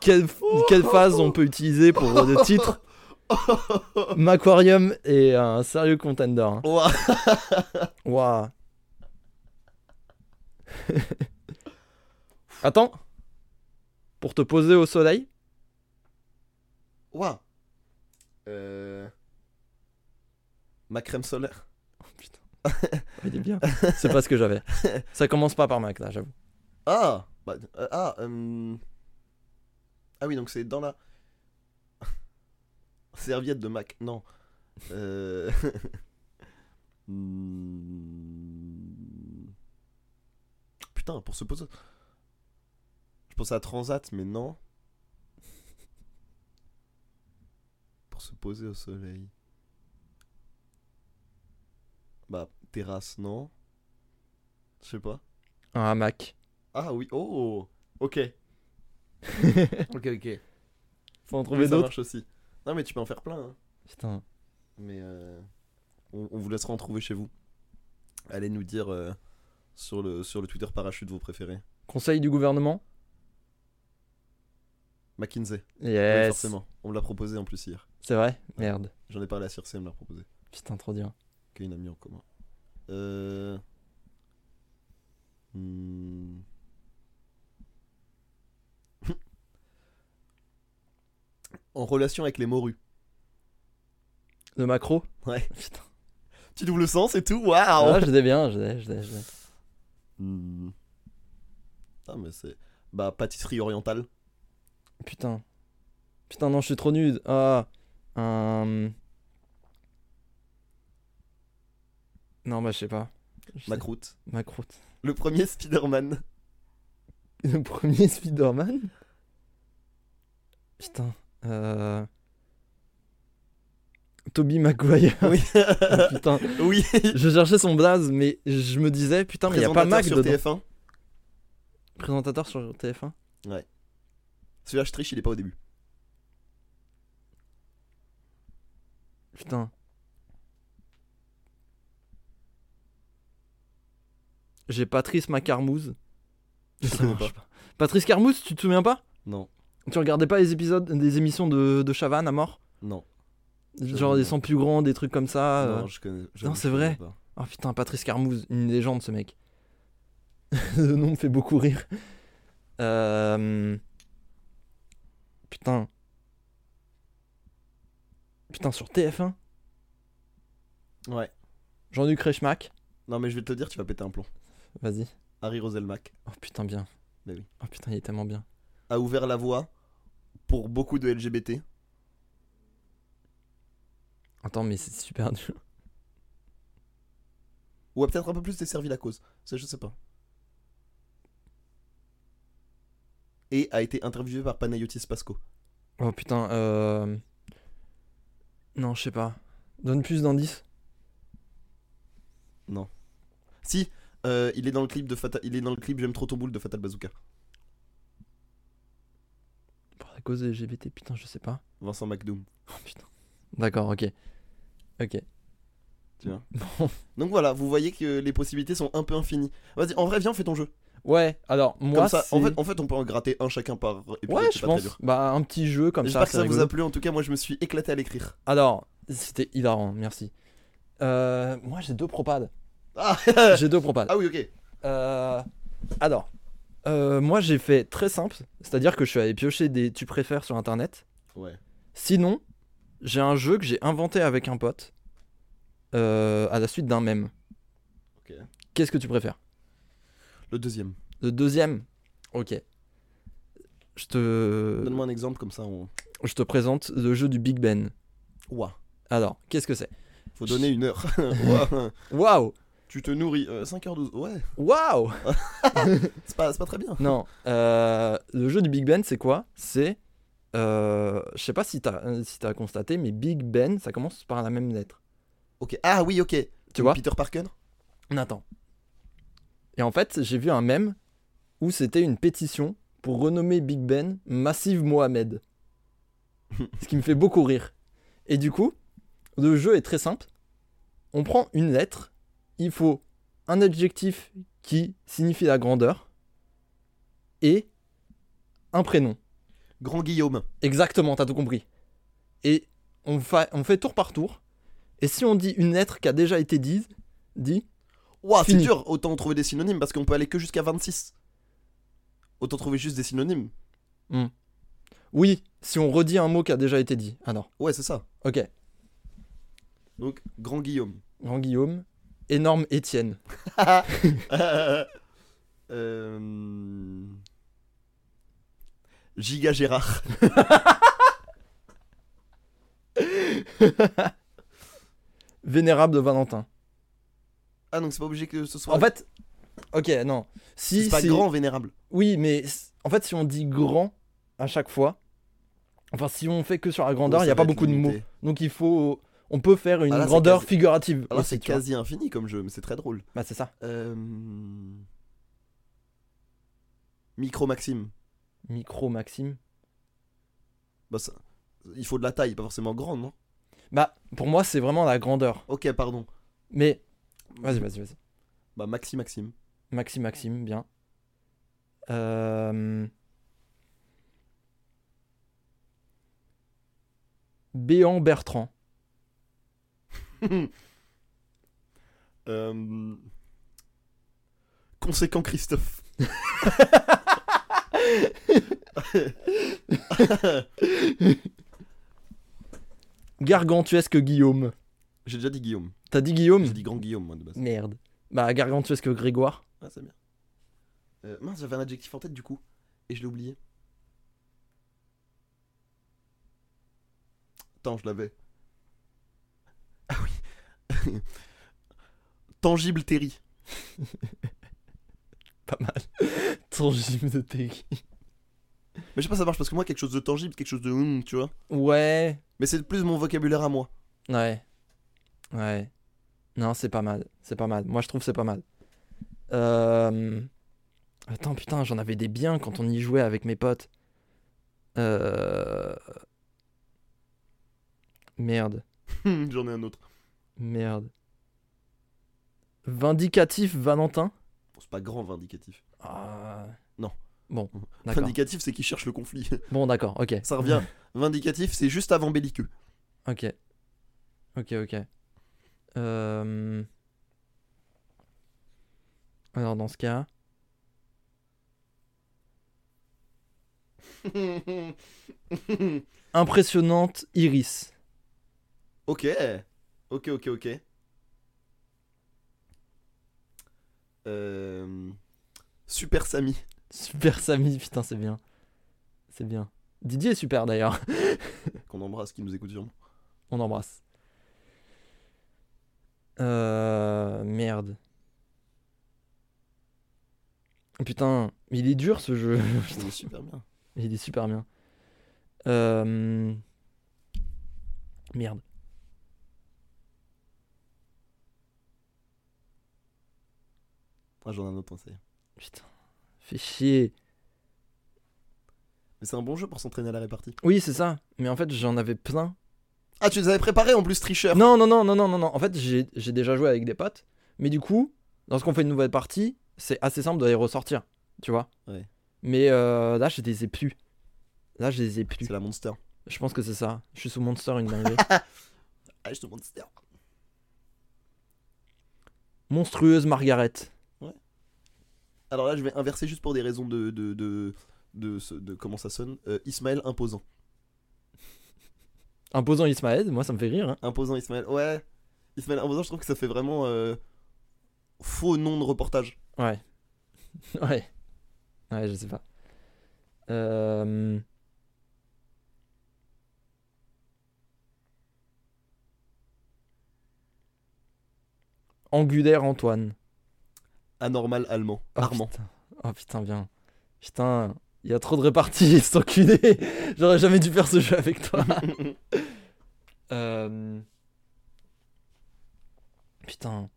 Speaker 1: quelle, quelle phase on peut utiliser pour le titre. Macquarium est un sérieux contender. hein. Waouh. (laughs) Attends. Pour te poser au soleil.
Speaker 2: Ouah. Euh... Ma crème solaire. (laughs)
Speaker 1: Il est bien. C'est pas ce que j'avais. Ça commence pas par Mac là, j'avoue.
Speaker 2: Ah bah, euh, Ah euh, Ah oui, donc c'est dans la... (laughs) Serviette de Mac. Non. Euh... (laughs) hmm. Putain, pour se poser... Pensais à Transat, mais non. Pour se poser au soleil. Bah, terrasse, non. Je sais pas.
Speaker 1: Un hamac.
Speaker 2: Ah oui, oh Ok. (laughs) ok, ok.
Speaker 1: Faut en trouver
Speaker 2: ça
Speaker 1: d'autres.
Speaker 2: marche aussi. Non, mais tu peux en faire plein. hein.
Speaker 1: Putain.
Speaker 2: Mais euh, on, on vous laissera en trouver chez vous. Allez nous dire euh, sur, le, sur le Twitter parachute vos préférés.
Speaker 1: Conseil du gouvernement?
Speaker 2: McKinsey. Oui,
Speaker 1: Yes.
Speaker 2: forcément. On me l'a proposé en plus hier.
Speaker 1: C'est vrai? Merde.
Speaker 2: J'en ai parlé à Circe, elle me l'a proposé.
Speaker 1: Putain, trop dur.
Speaker 2: Qui est une amie en commun. Euh... hmm. (laughs) en relation avec les morues.
Speaker 1: Le macro?
Speaker 2: Ouais. (laughs)
Speaker 1: Putain.
Speaker 2: Tu doubles le sens et tout? Waouh
Speaker 1: Ah, je l'ai bien, je l'ai, je l'ai, je l'ai.
Speaker 2: Hmm. Ah, mais c'est. Bah, pâtisserie orientale.
Speaker 1: Putain. Putain, non, je suis trop nul. Ah. Un. Non, bah, je sais pas.
Speaker 2: Macroute.
Speaker 1: Macroute.
Speaker 2: Le premier Spider-Man. (laughs)
Speaker 1: Le premier Spider-Man? Putain. Euh. Toby Maguire.
Speaker 2: Oui. (laughs)
Speaker 1: Ah, putain. (laughs)
Speaker 2: oui.
Speaker 1: Je cherchais son blaze, mais je me disais, putain, mais il y a pas Mac
Speaker 2: sur
Speaker 1: dedans.
Speaker 2: TF1.
Speaker 1: Présentateur sur TF1
Speaker 2: Celui-là, je triche, il est pas au début.
Speaker 1: Putain. J'ai Patrice Macarmouze.
Speaker 2: Je
Speaker 1: marche
Speaker 2: pas.
Speaker 1: Patrice Carmouze, tu te souviens pas?
Speaker 2: Non.
Speaker 1: Tu regardais pas les épisodes, des émissions de, de Chavannes à mort?
Speaker 2: Non.
Speaker 1: Genre des 100 plus grands, des trucs comme ça. euh.
Speaker 2: Non, je connais.
Speaker 1: non, c'est vrai.
Speaker 2: pas.
Speaker 1: Oh putain, Patrice Carmouze, une légende ce mec. (laughs) Le nom me fait beaucoup rire. Euh... Putain. Putain, sur TF1
Speaker 2: Ouais.
Speaker 1: Jean-Luc Reichmack.
Speaker 2: Non, mais je vais te le dire, tu vas péter un plomb.
Speaker 1: Vas-y.
Speaker 2: Harry Roselmack
Speaker 1: Oh putain, bien.
Speaker 2: Bah oui.
Speaker 1: Oh putain, il est tellement bien.
Speaker 2: a ouvert la voie pour beaucoup de LGBT.
Speaker 1: Attends, mais c'est super dur.
Speaker 2: Ou a peut-être un peu plus desservi la cause. Ça, je sais pas. Et a été interviewé par Panayotis Pasco.
Speaker 1: Oh putain, euh. Non, je sais pas. Donne plus d'indices.
Speaker 2: Si, euh, il est dans le clip de Fatal... il est dans le clip J'aime trop ton boule de Fatal Bazooka.
Speaker 1: Pour la cause LGBT, putain, je sais pas.
Speaker 2: Vincent McDoom.
Speaker 1: Oh putain. D'accord, ok. Ok.
Speaker 2: Tu vois. (laughs)
Speaker 1: Bon.
Speaker 2: Donc voilà, vous voyez que les possibilités sont un peu infinies. Vas-y, en vrai, viens, fais ton jeu.
Speaker 1: Ouais, alors moi.
Speaker 2: Comme ça, en fait, en fait, on peut en gratter un chacun par épisode.
Speaker 1: Ouais, je pense. Bah, un petit jeu comme ça.
Speaker 2: J'espère que ça vous a plu. En tout cas, moi, je me suis éclaté à l'écrire.
Speaker 1: Alors, c'était hilarant, merci. Euh, moi, j'ai deux propades.
Speaker 2: Ah, (laughs)
Speaker 1: j'ai (laughs) deux propades.
Speaker 2: ah oui, ok.
Speaker 1: Euh, alors, Euh, moi, j'ai fait très simple, c'est-à-dire que je suis allé piocher des tu préfères sur internet.
Speaker 2: Ouais.
Speaker 1: Sinon, j'ai un jeu que j'ai inventé avec un pote euh, à la suite d'un mème.
Speaker 2: Ok.
Speaker 1: Qu'est-ce que tu préfères?
Speaker 2: Le deuxième.
Speaker 1: Le deuxième Ok. Je te,
Speaker 2: Donne-moi un exemple comme ça. On...
Speaker 1: je te présente le jeu du Big Ben.
Speaker 2: Ouah.
Speaker 1: Alors, qu'est-ce que c'est?
Speaker 2: Faut donner une heure. (laughs) (laughs)
Speaker 1: Waouh
Speaker 2: tu te nourris. euh, 5h12. Ouais.
Speaker 1: Waouh (laughs)
Speaker 2: C'est pas, pas très bien.
Speaker 1: Non, euh, le jeu du Big Ben, c'est quoi? C'est. euh, je sais pas si t'as euh, si t'as constaté, mais Big Ben, ça commence par la même lettre.
Speaker 2: Ok. Ah oui, ok.
Speaker 1: Tu vois?
Speaker 2: Peter Parker?
Speaker 1: Nathan. Et en fait, j'ai vu un mème où c'était une pétition pour renommer Big Ben Massive Mohamed. Ce qui me fait beaucoup rire. Et du coup, le jeu est très simple. On prend une lettre, il faut un adjectif qui signifie la grandeur et un prénom.
Speaker 2: Grand Guillaume.
Speaker 1: Exactement, t'as tout compris. Et on, fa- on fait tour par tour. Et si on dit une lettre qui a déjà été dite, dit,
Speaker 2: Ouah, c'est dur. Autant trouver des synonymes parce qu'on peut aller que jusqu'à 26. Autant trouver juste des synonymes.
Speaker 1: oui, si on redit un mot qui a déjà été dit. Ah non,
Speaker 2: Ouais, c'est ça.
Speaker 1: ok.
Speaker 2: Donc, Grand Guillaume.
Speaker 1: Grand Guillaume, énorme Étienne. (laughs)
Speaker 2: euh... Giga Gérard. (laughs)
Speaker 1: Vénérable de Valentin.
Speaker 2: Ah, donc c'est pas obligé que ce soit.
Speaker 1: En fait, ok, non. Si
Speaker 2: c'est pas grand, vénérable.
Speaker 1: Oui, mais en fait, si on dit grand à chaque fois, enfin, si on fait que sur la grandeur, il n'y a pas beaucoup de mots. Donc il faut. On peut faire une
Speaker 2: Ah, là,
Speaker 1: grandeur
Speaker 2: quasi-
Speaker 1: figurative.
Speaker 2: Alors,
Speaker 1: aussi,
Speaker 2: c'est quasi infini comme jeu, mais c'est très drôle.
Speaker 1: Bah, c'est ça.
Speaker 2: Euh... Micro Maxime.
Speaker 1: Micro Maxime.
Speaker 2: Bah, ça... Il faut de la taille, pas forcément grande, non?
Speaker 1: Bah, pour moi, c'est vraiment la grandeur.
Speaker 2: Ok, pardon.
Speaker 1: Mais. Vas-y, vas-y, vas-y.
Speaker 2: Bah, Maxi Maxime.
Speaker 1: Maxime, Maxime, bien. Euh... Béant Bertrand. (laughs)
Speaker 2: Euh... Conséquent Christophe. (laughs)
Speaker 1: Gargantuesque Guillaume.
Speaker 2: J'ai déjà dit Guillaume.
Speaker 1: T'as dit Guillaume
Speaker 2: J'ai dit Grand Guillaume, moi, de base.
Speaker 1: Merde. Bah, Gargantuesque Grégoire.
Speaker 2: Ah, c'est bien. Euh, mince, j'avais un adjectif en tête du coup. Et je l'ai oublié. Attends, je l'avais. Ah oui. (laughs) Tangible Terry. (laughs)
Speaker 1: Pas mal. (laughs) Tangible de Terry.
Speaker 2: Mais je sais pas, ça marche parce que moi, quelque chose de tangible, quelque chose de hum, tu vois.
Speaker 1: Ouais.
Speaker 2: Mais c'est plus mon vocabulaire à moi.
Speaker 1: Ouais. Ouais. Non, c'est pas mal. C'est pas mal. Moi, je trouve que c'est pas mal. Euh... Attends, putain, j'en avais des biens quand on y jouait avec mes potes. Euh... Merde. (laughs)
Speaker 2: J'en ai un autre.
Speaker 1: Merde. Vindicatif Valentin
Speaker 2: Bon, c'est pas grand vindicatif.
Speaker 1: Ah.
Speaker 2: Non.
Speaker 1: Bon. (laughs)
Speaker 2: Vindicatif, c'est qui cherche le conflit. (laughs)
Speaker 1: Bon, d'accord, ok.
Speaker 2: ça revient. Vindicatif, c'est juste avant belliqueux.
Speaker 1: Ok. Ok, ok. Euh... Alors, dans ce cas... (laughs) Impressionnante Iris.
Speaker 2: ok. Ok, ok, ok. Euh... Super Samy.
Speaker 1: Super Samy, putain, c'est bien. C'est bien. Didier est super d'ailleurs.
Speaker 2: Qu'on embrasse, qui nous écoute sûrement.
Speaker 1: On embrasse. Euh... Merde. Putain, il est dur ce jeu.
Speaker 2: Il est (laughs) super bien.
Speaker 1: Il est super bien. Euh... Merde.
Speaker 2: Ah, j'en ai un autre, est.
Speaker 1: Putain. Fait chier.
Speaker 2: Mais c'est un bon jeu pour s'entraîner à la répartie.
Speaker 1: Oui, c'est ça. Mais en fait, j'en avais plein.
Speaker 2: Ah, tu les avais préparés en plus, tricheur.
Speaker 1: Non, non, non, non, non, non, non. En fait, j'ai j'ai déjà joué avec des potes. Mais du coup, lorsqu'on fait une nouvelle partie, c'est assez simple de les ressortir. Tu vois
Speaker 2: Ouais.
Speaker 1: Mais euh, là, je les ai plus. Là, je les ai plus.
Speaker 2: C'est la Monster.
Speaker 1: Je pense que c'est ça. Je suis sous Monster, une dinguerie. (laughs)
Speaker 2: Ah, je te Monster.
Speaker 1: Monstrueuse Margaret.
Speaker 2: Alors là, je vais inverser juste pour des raisons de. de, de, de comment ça sonne. Euh, Ismaël imposant.
Speaker 1: Imposant Ismaël, moi ça me fait rire. hein.
Speaker 2: Imposant Ismaël. Ouais. Ismaël imposant, je trouve que ça fait vraiment euh, faux nom de reportage.
Speaker 1: Ouais. (laughs) Ouais. Ouais, je sais pas. Euh... Angulaire Antoine.
Speaker 2: Anormal allemand.
Speaker 1: Oh,
Speaker 2: Armand.
Speaker 1: Putain. Oh putain, bien. Putain, il y a trop de réparties, (laughs) cet enculé. J'aurais jamais dû faire ce jeu avec toi. (laughs) Euh, Putain.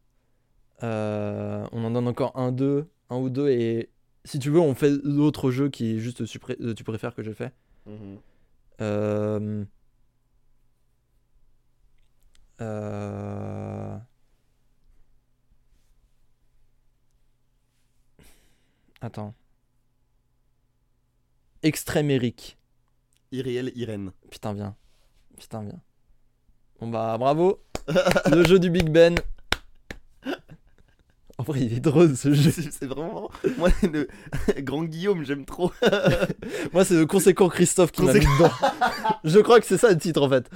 Speaker 1: Euh, On en donne encore un, deux, un ou deux, et si tu veux, on fait l'autre jeu qui est juste tu, pré- tu préfères que j'ai fait.
Speaker 2: Mhm.
Speaker 1: Euh... Euh... Attends. Extrême Eric.
Speaker 2: Iriel Irène.
Speaker 1: Putain, bien. Putain, bien. Bon bah, bravo. Le jeu du Big Ben. En vrai, il est drôle ce jeu.
Speaker 2: C'est vraiment. Moi, le (laughs) grand Guillaume, j'aime trop. (laughs)
Speaker 1: Moi, c'est le conséquent Christophe qui m'a mis dedans. Je crois que c'est ça le titre en fait.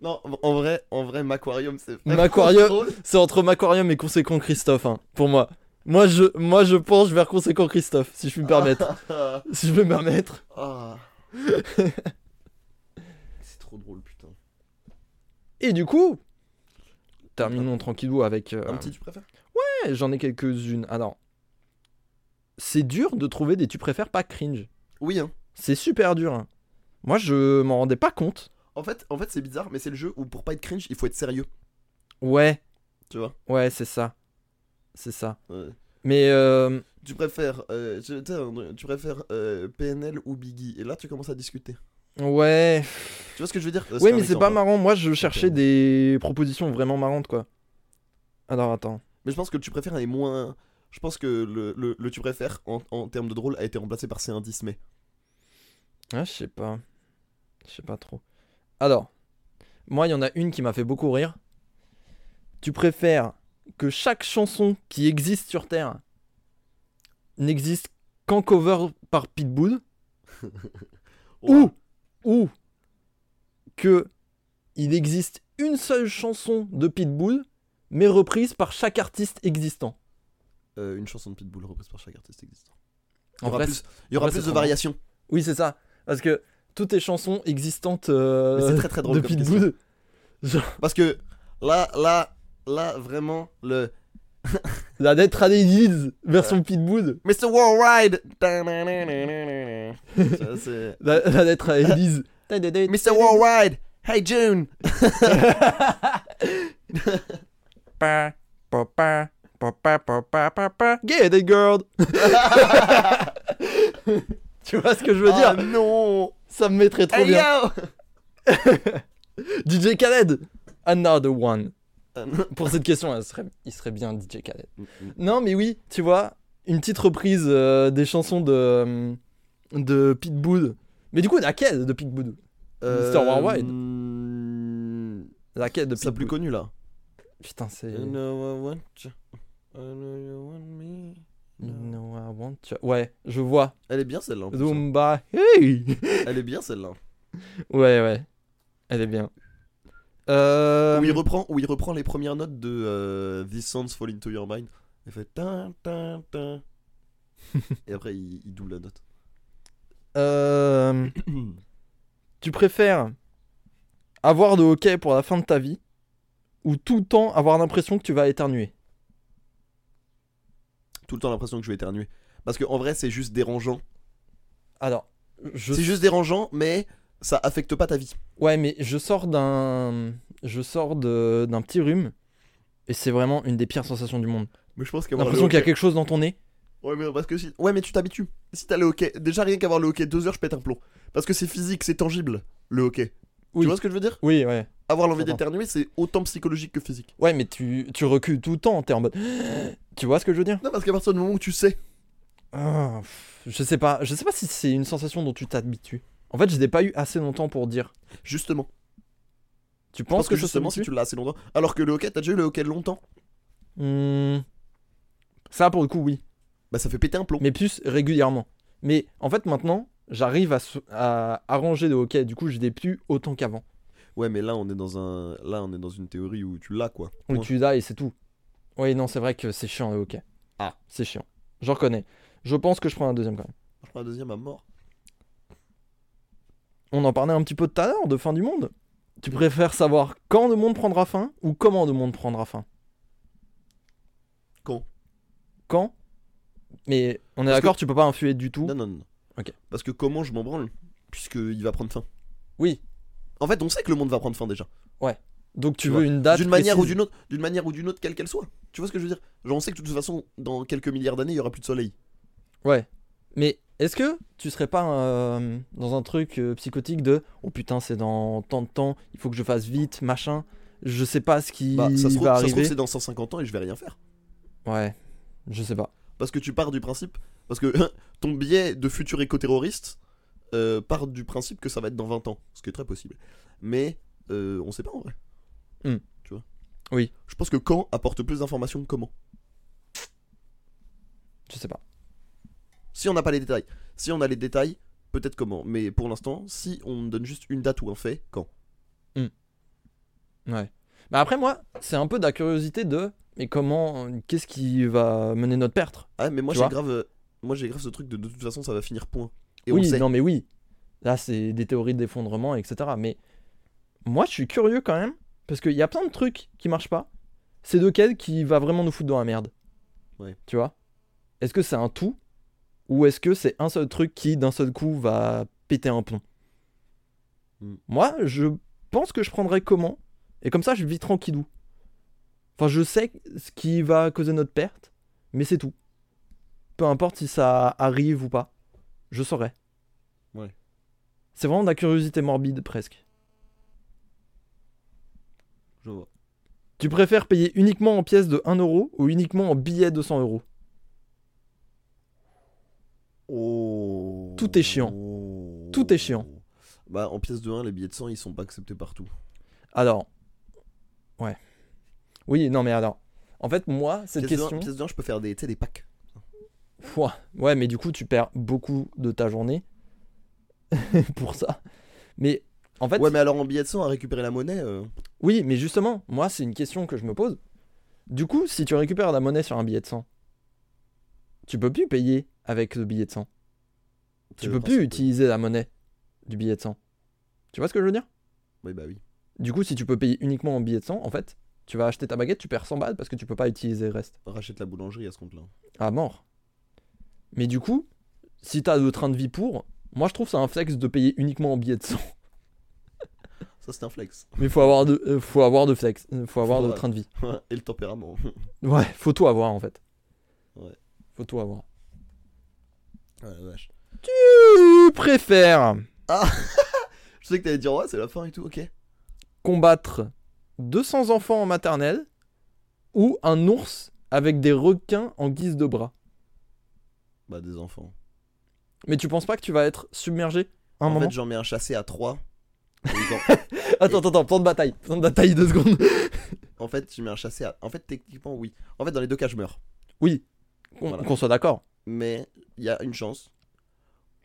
Speaker 2: Non, en vrai, en vrai, Macquarium, c'est.
Speaker 1: Macquarium. C'est entre Macquarium et conséquent Christophe, hein, pour moi. Moi je, moi, je penche vers conséquent Christophe, si je puis me permettre. (laughs) Si je peux me permettre.
Speaker 2: ah. (laughs) c'est trop drôle, putain.
Speaker 1: Et du coup, terminons tranquillou avec. euh,
Speaker 2: Un petit, tu préfères?
Speaker 1: Ouais, J'en ai quelques-unes. Alors, c'est dur de trouver des tu préfères pas cringe.
Speaker 2: Oui, hein.
Speaker 1: C'est super dur. hein. Moi, je m'en rendais pas compte.
Speaker 2: En fait, en fait c'est bizarre, mais c'est le jeu où pour pas être cringe, il faut être sérieux.
Speaker 1: Ouais,
Speaker 2: Tu vois?
Speaker 1: Ouais, c'est ça. C'est ça.
Speaker 2: Ouais.
Speaker 1: Mais euh,
Speaker 2: Tu préfères, euh, tu, préfères euh, PNL ou Biggie? Et là, tu commences à discuter.
Speaker 1: ouais.
Speaker 2: Tu vois ce que je veux dire?
Speaker 1: Ouais, mais c'est pas
Speaker 2: marrant.
Speaker 1: Moi, je cherchais des propositions vraiment marrantes, quoi. Alors, attends.
Speaker 2: Mais je pense que le tu préfères est moins. Je pense que le, le, le tu préfères en, en termes de drôle a été remplacé par c'est un Disney.
Speaker 1: Ah, je sais pas. Je sais pas trop. Alors, moi, il y en a une qui m'a fait beaucoup rire. Tu préfères que chaque chanson qui existe sur Terre n'existe qu'en cover par Pitbull (laughs) ou, ou que il existe une seule chanson de Pitbull mais reprise par chaque artiste existant.
Speaker 2: Euh, une chanson de Pitbull reprise par chaque artiste existant. Il y
Speaker 1: En
Speaker 2: aura
Speaker 1: vrai,
Speaker 2: plus, il y aura
Speaker 1: en
Speaker 2: plus de variations.
Speaker 1: Oui, c'est ça. Parce que toutes les chansons existantes euh,
Speaker 2: très, très drôle
Speaker 1: de Pitbull. (laughs) Genre,
Speaker 2: Parce que là, là, là, vraiment, le. (laughs)
Speaker 1: La Dead Tragedies version Pitbull.
Speaker 2: Mr. Worldwide (laughs)
Speaker 1: La, lettre à Tragedies.
Speaker 2: Mr. Worldwide Hey June (laughs)
Speaker 1: Get it, girl Tu vois ce que je veux
Speaker 2: ah,
Speaker 1: dire?
Speaker 2: oh, non
Speaker 1: Ça me mettrait trop
Speaker 2: hey.
Speaker 1: DJ Khaled Another one
Speaker 2: non.
Speaker 1: Pour cette question, serait, il serait bien DJ Khaled. Non, mais oui, tu vois, une petite reprise euh, des chansons de, euh, de Pitbull. Mais du coup, laquelle de Pitbull? Mr. Worldwide.
Speaker 2: hmm,
Speaker 1: Laquelle de
Speaker 2: C'est la plus
Speaker 1: Pitbull?
Speaker 2: connue là.
Speaker 1: Putain, c'est.
Speaker 2: I know I want you. I know you want me.
Speaker 1: You know I want you. Ouais, je vois.
Speaker 2: Elle est bien celle-là. hein.
Speaker 1: Zumba. Hey
Speaker 2: Elle est bien celle-là.
Speaker 1: Ouais, ouais. Elle est bien. Euh...
Speaker 2: Où il reprend, où il reprend les premières notes de euh, These Sounds Fall Into Your Mind. Il fait tin, tin, tin. (laughs) Et après il, il double la note.
Speaker 1: euh, (coughs) Tu préfères avoir de hockey pour la fin de ta vie ou tout le temps avoir l'impression que tu vas éternuer?
Speaker 2: Tout le temps l'impression que je vais éternuer. Parce qu'en vrai c'est juste dérangeant.
Speaker 1: Alors, je
Speaker 2: C'est juste dérangeant mais ça affecte pas ta vie.
Speaker 1: Ouais, mais je sors d'un je sors d'un petit rhume et c'est vraiment une des pires sensations du monde.
Speaker 2: Mais je pense
Speaker 1: l'impression qu'il y a quelque chose dans ton nez.
Speaker 2: Ouais mais parce que si... Ouais mais tu t'habitues. Si t'as le hockey, déjà rien qu'avoir le hockey deux heures je pète un plomb. Parce que c'est physique, c'est tangible le hockey.
Speaker 1: Oui.
Speaker 2: Tu vois ce que je veux dire?
Speaker 1: Oui, ouais.
Speaker 2: Avoir l'envie d'éternuer c'est autant psychologique que physique.
Speaker 1: Ouais, mais tu, tu recules tout le temps, t'es en mode. (gasps) Tu vois ce que je veux dire?
Speaker 2: Non parce qu'à partir du moment où tu sais.
Speaker 1: Ah, Je sais pas, je sais pas si c'est une sensation dont tu t'habitues. En fait, je l'ai pas eu assez longtemps pour dire.
Speaker 2: Justement.
Speaker 1: Tu penses
Speaker 2: que,
Speaker 1: que, je
Speaker 2: justement si tu l'as assez longtemps. Alors que le hockey, t'as déjà eu le hockey longtemps
Speaker 1: Hmm. Ça, pour le coup, oui.
Speaker 2: Bah, ça fait péter un plomb.
Speaker 1: mais plus régulièrement. Mais en fait, maintenant, j'arrive à, à arranger le hockey. Du coup, je l'ai plus autant qu'avant.
Speaker 2: Ouais, mais là, on est dans un. Là, on est dans une théorie où tu l'as, quoi.
Speaker 1: Où
Speaker 2: Point.
Speaker 1: tu l'as et c'est tout. Oui, non, c'est vrai que c'est chiant le hockey.
Speaker 2: Ah.
Speaker 1: C'est chiant. Je reconnais. Je pense que je prends un deuxième quand même.
Speaker 2: Je prends la deuxième à mort.
Speaker 1: On en parlait un petit peu tout à l'heure de fin du monde. Tu préfères savoir quand le monde prendra fin ou comment le monde prendra fin?
Speaker 2: Quand
Speaker 1: Quand? Mais on est
Speaker 2: Parce
Speaker 1: d'accord, tu peux pas influer du tout?
Speaker 2: Non, non, non.
Speaker 1: Ok.
Speaker 2: Parce que comment je m'en branle Puisqu'il va prendre fin.
Speaker 1: Oui.
Speaker 2: En fait, on sait que le monde va prendre fin déjà.
Speaker 1: Donc tu
Speaker 2: Tu
Speaker 1: veux une date
Speaker 2: D'une manière ou d'une autre, d'une manière ou d'une autre, quelle qu'elle soit. Tu vois ce que je veux dire? Genre, on sait que de toute façon, dans quelques milliards d'années, il y aura plus de soleil.
Speaker 1: Ouais. Mais est-ce que tu serais pas euh, dans un truc euh, psychotique de oh putain c'est dans tant de temps, il faut que je fasse vite, machin. Je sais pas ce qui
Speaker 2: Bah, ça se trouve,
Speaker 1: va
Speaker 2: ça se trouve,
Speaker 1: arriver.
Speaker 2: c'est dans 150 ans et je vais rien faire.
Speaker 1: ouais. Je sais pas.
Speaker 2: Parce que tu pars du principe. Parce que (laughs) ton biais de futur éco-terroriste euh, part du principe que ça va être dans 20 ans. Ce qui est très possible. Mais on sait pas en vrai.
Speaker 1: Hmm.
Speaker 2: Tu vois?
Speaker 1: Oui.
Speaker 2: Je pense que quand apporte plus d'informations que comment.
Speaker 1: Je sais pas.
Speaker 2: Si on n'a pas les détails. Si on a les détails, peut-être comment. Mais pour l'instant, si on donne juste une date ou un fait, quand?
Speaker 1: Ouais. Bah après moi, c'est un peu de la curiosité de mais comment qu'est-ce qui va mener notre perte?
Speaker 2: Ah, mais moi j'ai grave. euh, Moi j'ai grave ce truc de de toute façon ça va finir point. Et
Speaker 1: Oui,
Speaker 2: sait.
Speaker 1: non mais oui. Là, c'est des théories d'effondrement, etc. Mais moi, je suis curieux quand même, parce qu'il y a plein de trucs qui marchent pas. C'est lequel qui va vraiment nous foutre dans la merde?
Speaker 2: Ouais.
Speaker 1: Tu vois? Est-ce que c'est un tout? Ou est-ce que c'est un seul truc qui, d'un seul coup, va péter un plomb
Speaker 2: Hmm.
Speaker 1: Moi, je pense que je prendrais comment Et comme ça, je vis tranquillou. Enfin, je sais ce qui va causer notre perte, mais c'est tout. Peu importe si ça arrive ou pas, je saurais.
Speaker 2: Ouais.
Speaker 1: C'est vraiment de la curiosité morbide presque.
Speaker 2: Je vois.
Speaker 1: Tu préfères payer uniquement en pièces de 1 euro ou uniquement en billets de 100 euros
Speaker 2: Oh.
Speaker 1: Tout est chiant. Tout est chiant.
Speaker 2: Bah en pièce de 1, les billets de 100 ils sont pas acceptés partout.
Speaker 1: Alors, ouais. Oui, non mais alors, en fait moi, cette
Speaker 2: Pièce de 1,
Speaker 1: question...
Speaker 2: pièce de 1, je peux faire des, des packs.
Speaker 1: Ouais, mais du coup, tu perds beaucoup de ta journée (laughs) pour ça. Mais en fait,
Speaker 2: Ouais mais alors en billets de 1 à récupérer la monnaie, euh,
Speaker 1: oui, mais justement, moi, c'est une question que je me pose. Du coup, si tu récupères la monnaie sur un billet de 100, tu peux plus payer avec le billet de 100.
Speaker 2: c'est
Speaker 1: Tu peux plus utiliser la monnaie du billet de 100. Tu vois ce que je veux dire?
Speaker 2: Oui bah oui.
Speaker 1: Du coup, si tu peux payer uniquement en billet de 100, en fait, tu vas acheter ta baguette, tu perds 100 balles parce que tu peux pas utiliser le reste.
Speaker 2: Rachète la boulangerie à ce compte-là.
Speaker 1: À mort. Mais du coup, si t'as le train de vie pour, moi je trouve ça un flex de payer uniquement en billet de 100. (laughs)
Speaker 2: Ça c'est un flex.
Speaker 1: Mais faut avoir de, euh, faut avoir de flex, euh, faut avoir
Speaker 2: Faut
Speaker 1: de
Speaker 2: avoir-
Speaker 1: train de vie. (laughs)
Speaker 2: Et le tempérament. (laughs)
Speaker 1: Ouais, faut tout avoir en fait.
Speaker 2: Ouais.
Speaker 1: Faut tout avoir.
Speaker 2: Ah la vache.
Speaker 1: Tu préfères (laughs)
Speaker 2: Je sais que t'allais dire ouais c'est la fin et tout, ok.
Speaker 1: combattre 200 enfants en maternelle ou un ours avec des requins en guise de bras?
Speaker 2: Bah des enfants.
Speaker 1: Mais tu penses pas que tu vas être submergé à un
Speaker 2: en
Speaker 1: moment?
Speaker 2: fait j'en mets un chassé à 3. (laughs)
Speaker 1: Attends, attends, attends, plan de bataille. Plan de bataille, deux secondes. (laughs)
Speaker 2: en fait je mets un chassé à... En fait techniquement oui. En fait dans les deux cas je meurs.
Speaker 1: Oui, qu'on
Speaker 2: Voilà.
Speaker 1: qu'on soit d'accord.
Speaker 2: Mais il y a une chance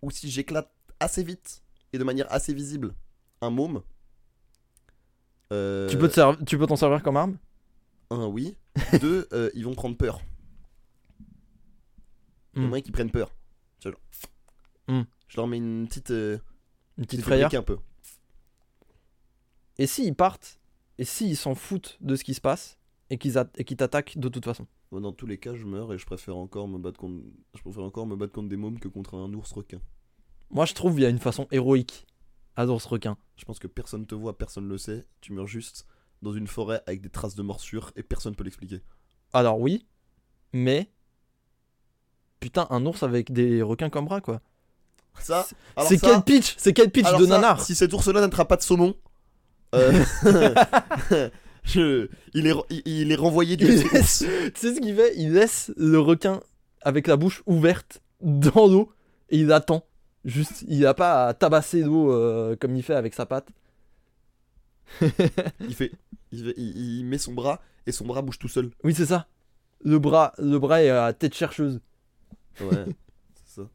Speaker 2: où si j'éclate assez vite et de manière assez visible un môme, euh,
Speaker 1: Tu peux serv- t'en servir comme arme?
Speaker 2: un oui, (laughs) deux euh, ils vont prendre peur. Il y en
Speaker 1: Hmm.
Speaker 2: a qui prennent peur.
Speaker 1: Hmm.
Speaker 2: Je leur mets une petite, euh,
Speaker 1: Une petite frayeur
Speaker 2: un peu.
Speaker 1: Et s'ils partent Et s'ils s'en foutent de ce qui se passe qu'ils et qu'ils t'attaquent de toute façon
Speaker 2: Moi, dans tous les cas je meurs et je préfère encore me battre contre, je préfère encore me battre contre des mômes que contre un ours requin.
Speaker 1: Moi je trouve il y a une façon héroïque à l'ours requin.
Speaker 2: Je pense que personne te voit, personne le sait. Tu meurs juste dans une forêt avec des traces de morsure et personne peut l'expliquer.
Speaker 1: Alors oui, mais. Putain, un ours avec des requins comme bras quoi.
Speaker 2: Ça,
Speaker 1: C'est
Speaker 2: ça-
Speaker 1: quel pitch? C'est quel pitch
Speaker 2: Alors
Speaker 1: de
Speaker 2: ça,
Speaker 1: nanar?
Speaker 2: Si cet ours-là n'attrape pas de saumon, euh, (laughs) (laughs) (laughs) je- il, est, il, est renvoyé du
Speaker 1: Tu sais ce qu'il fait? Il laisse le requin avec la bouche ouverte dans l'eau et il attend. Juste, il a pas à tabasser l'eau euh, comme il fait avec sa patte.
Speaker 2: il, fait, il, fait- il- il met son bras et son bras bouge tout seul.
Speaker 1: Oui, c'est ça. Le bras, le bras est à tête chercheuse.
Speaker 2: Ouais, (laughs) c'est ça.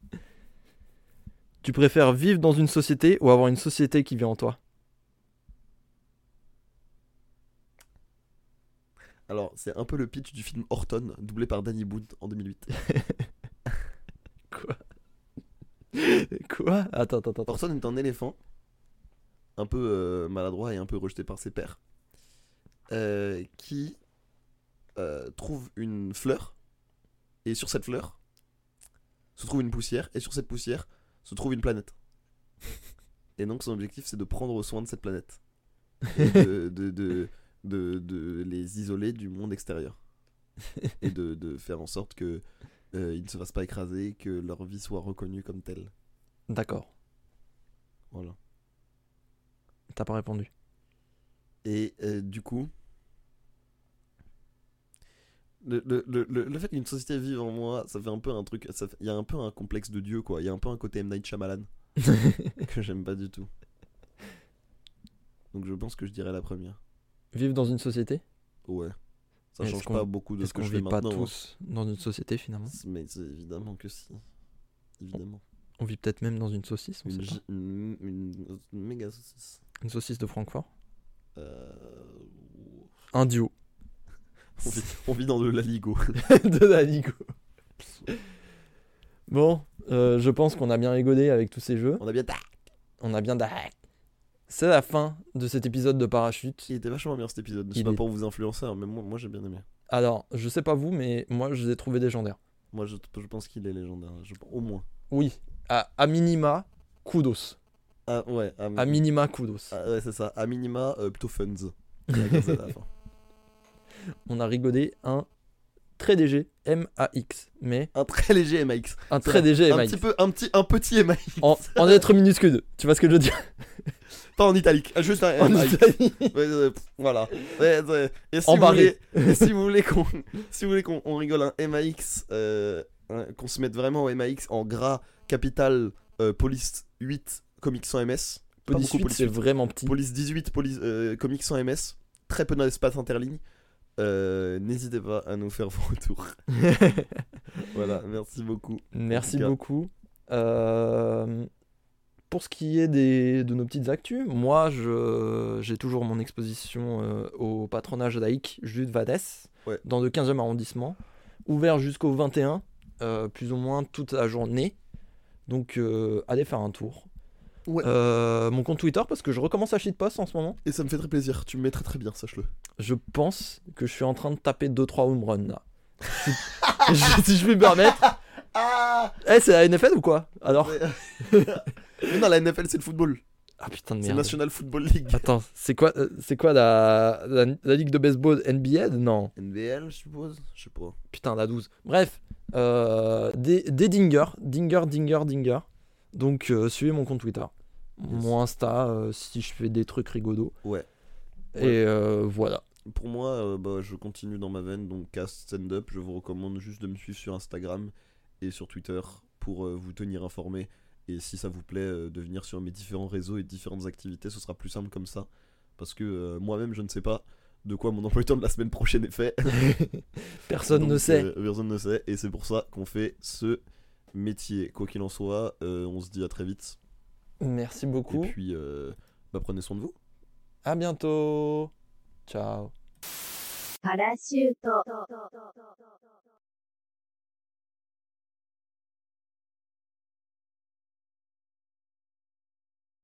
Speaker 1: Tu préfères vivre dans une société ou avoir une société qui vit en toi?
Speaker 2: Alors, c'est un peu le pitch du film Horton, doublé par Danny Boone en 2008. (laughs)
Speaker 1: Quoi? Quoi? Attends, attends, attends.
Speaker 2: Orson est un éléphant, un peu euh, maladroit et un peu rejeté par ses pairs, euh, qui euh, trouve une fleur, et sur cette fleur se trouve une poussière, et sur cette poussière se trouve une planète. (laughs) Et donc son objectif c'est de prendre soin de cette planète, (laughs) et de, de, de, de- de les isoler du monde extérieur, (laughs) et de, de faire en sorte que euh, ils ne se fassent pas écraser, que leur vie soit reconnue comme telle.
Speaker 1: D'accord,
Speaker 2: Voilà.
Speaker 1: t'as pas répondu.
Speaker 2: Et euh, du coup, le, le, le, le- fait qu'une société vive en moi, ça fait un peu un truc. Il y a un peu un complexe de Dieu, quoi. Il y a un peu un côté M. Night Shyamalan (laughs) que j'aime pas du tout. Donc je pense que je dirais la première.
Speaker 1: Vivre dans une société
Speaker 2: Ouais. Ça
Speaker 1: Est-ce
Speaker 2: change
Speaker 1: qu'on-
Speaker 2: pas beaucoup de
Speaker 1: Est-ce
Speaker 2: ce que
Speaker 1: qu'on
Speaker 2: je fais
Speaker 1: vit pas
Speaker 2: maintenant. hein.
Speaker 1: tous dans une société finalement
Speaker 2: Mais c'est évidemment que si. Évidemment.
Speaker 1: On vit peut-être même dans une saucisse, on
Speaker 2: Une,
Speaker 1: sait pas.
Speaker 2: gi- une, une- une méga saucisse.
Speaker 1: Une saucisse de Francfort.
Speaker 2: Euh,
Speaker 1: Un duo. (laughs)
Speaker 2: on, vit, on vit dans de la Ligo. (laughs)
Speaker 1: de la Ligo. Bon, euh, je pense qu'on a bien rigolé avec tous ces jeux.
Speaker 2: On a bien.
Speaker 1: On a bien d'arrêt. C'est la fin de cet épisode de Parachute.
Speaker 2: Il était vachement bien cet épisode. C'est pas
Speaker 1: est-
Speaker 2: pour vous influencer, hein, mais moi, moi j'ai bien aimé.
Speaker 1: Alors, je sais pas vous, mais moi je les ai trouvés légendaires.
Speaker 2: Moi, je, je pense qu'il est légendaire. je- au moins.
Speaker 1: Oui, à, à minima, kudos.
Speaker 2: Ah, ouais. À,
Speaker 1: À minima, kudos.
Speaker 2: ah, ouais, c'est ça. À minima, euh, plutôt funds. (laughs)
Speaker 1: On a rigolé un très léger MAX, mais
Speaker 2: un très léger MX.
Speaker 1: un très léger
Speaker 2: un
Speaker 1: MAX.
Speaker 2: petit peu, un petit, un petit MX.
Speaker 1: En, en lettres minuscules, tu vois ce que je veux dire? (laughs)
Speaker 2: Pas en italique. ah, Juste
Speaker 1: En
Speaker 2: ouais, pff, voilà. Et si
Speaker 1: En
Speaker 2: vous voulez, si vous voulez qu'on, si vous voulez qu'on on rigole un MAX, euh, qu'on se mette vraiment au MAX en gras, capital, euh, police 8, comics sans MS. Pas
Speaker 1: Police
Speaker 2: beaucoup
Speaker 1: 8,
Speaker 2: Police
Speaker 1: c'est
Speaker 2: 8.
Speaker 1: vraiment petit.
Speaker 2: Police 18, police, euh, comics sans MS. Très peu d'espace interligne. Euh, N'hésitez pas à nous faire (laughs) vos retours. (laughs) voilà, merci beaucoup.
Speaker 1: Merci
Speaker 2: En
Speaker 1: beaucoup. Euh, pour ce qui est des, de nos petites actus, moi j'ai toujours mon exposition euh, au patronage laïque Jules Vadès
Speaker 2: Ouais.
Speaker 1: dans le 15e arrondissement, ouvert jusqu'au 21, euh, plus ou moins toute la journée. Donc euh, allez faire un tour.
Speaker 2: Ouais.
Speaker 1: Mon compte Twitter parce que je recommence à shitpost en ce moment.
Speaker 2: Et ça me fait très plaisir. Tu me mets très très bien, sache-le.
Speaker 1: Je pense que je suis en train de taper 2-3 home runs là. (laughs) si, je- si je puis me permettre.
Speaker 2: Ah
Speaker 1: Eh, c'est la NFL ou quoi Alors (laughs)
Speaker 2: Mais non, la NFL, c'est le football.
Speaker 1: Ah putain de
Speaker 2: C'est
Speaker 1: merde.
Speaker 2: National Football League.
Speaker 1: Attends, c'est quoi, euh, c'est quoi la, la, la ligue de baseball NBA Non,
Speaker 2: NBL, je suppose Je sais pas.
Speaker 1: putain, la 12. Bref, euh, des, des dingers, dinger, dinger, dinger. Donc, euh, suivez mon compte Twitter. Mon Insta, si je fais des trucs rigolos.
Speaker 2: Ouais.
Speaker 1: Et euh, voilà.
Speaker 2: Pour moi, bah, je continue dans ma veine, donc cast stand-up. Je vous recommande juste de me suivre sur Instagram et sur Twitter pour euh, vous tenir informé. Et si ça vous plaît euh, de venir sur mes différents réseaux et différentes activités, ce sera plus simple comme ça. Parce que euh, moi-même, je ne sais pas de quoi mon emploi temps de la semaine prochaine est fait. (laughs)
Speaker 1: personne ne sait.
Speaker 2: Personne ne sait. Et c'est pour ça qu'on fait ce métier. Quoi qu'il en soit, on se dit à très vite.
Speaker 1: Merci beaucoup.
Speaker 2: Et puis, bah, prenez soin de vous.
Speaker 1: À bientôt. Ciao.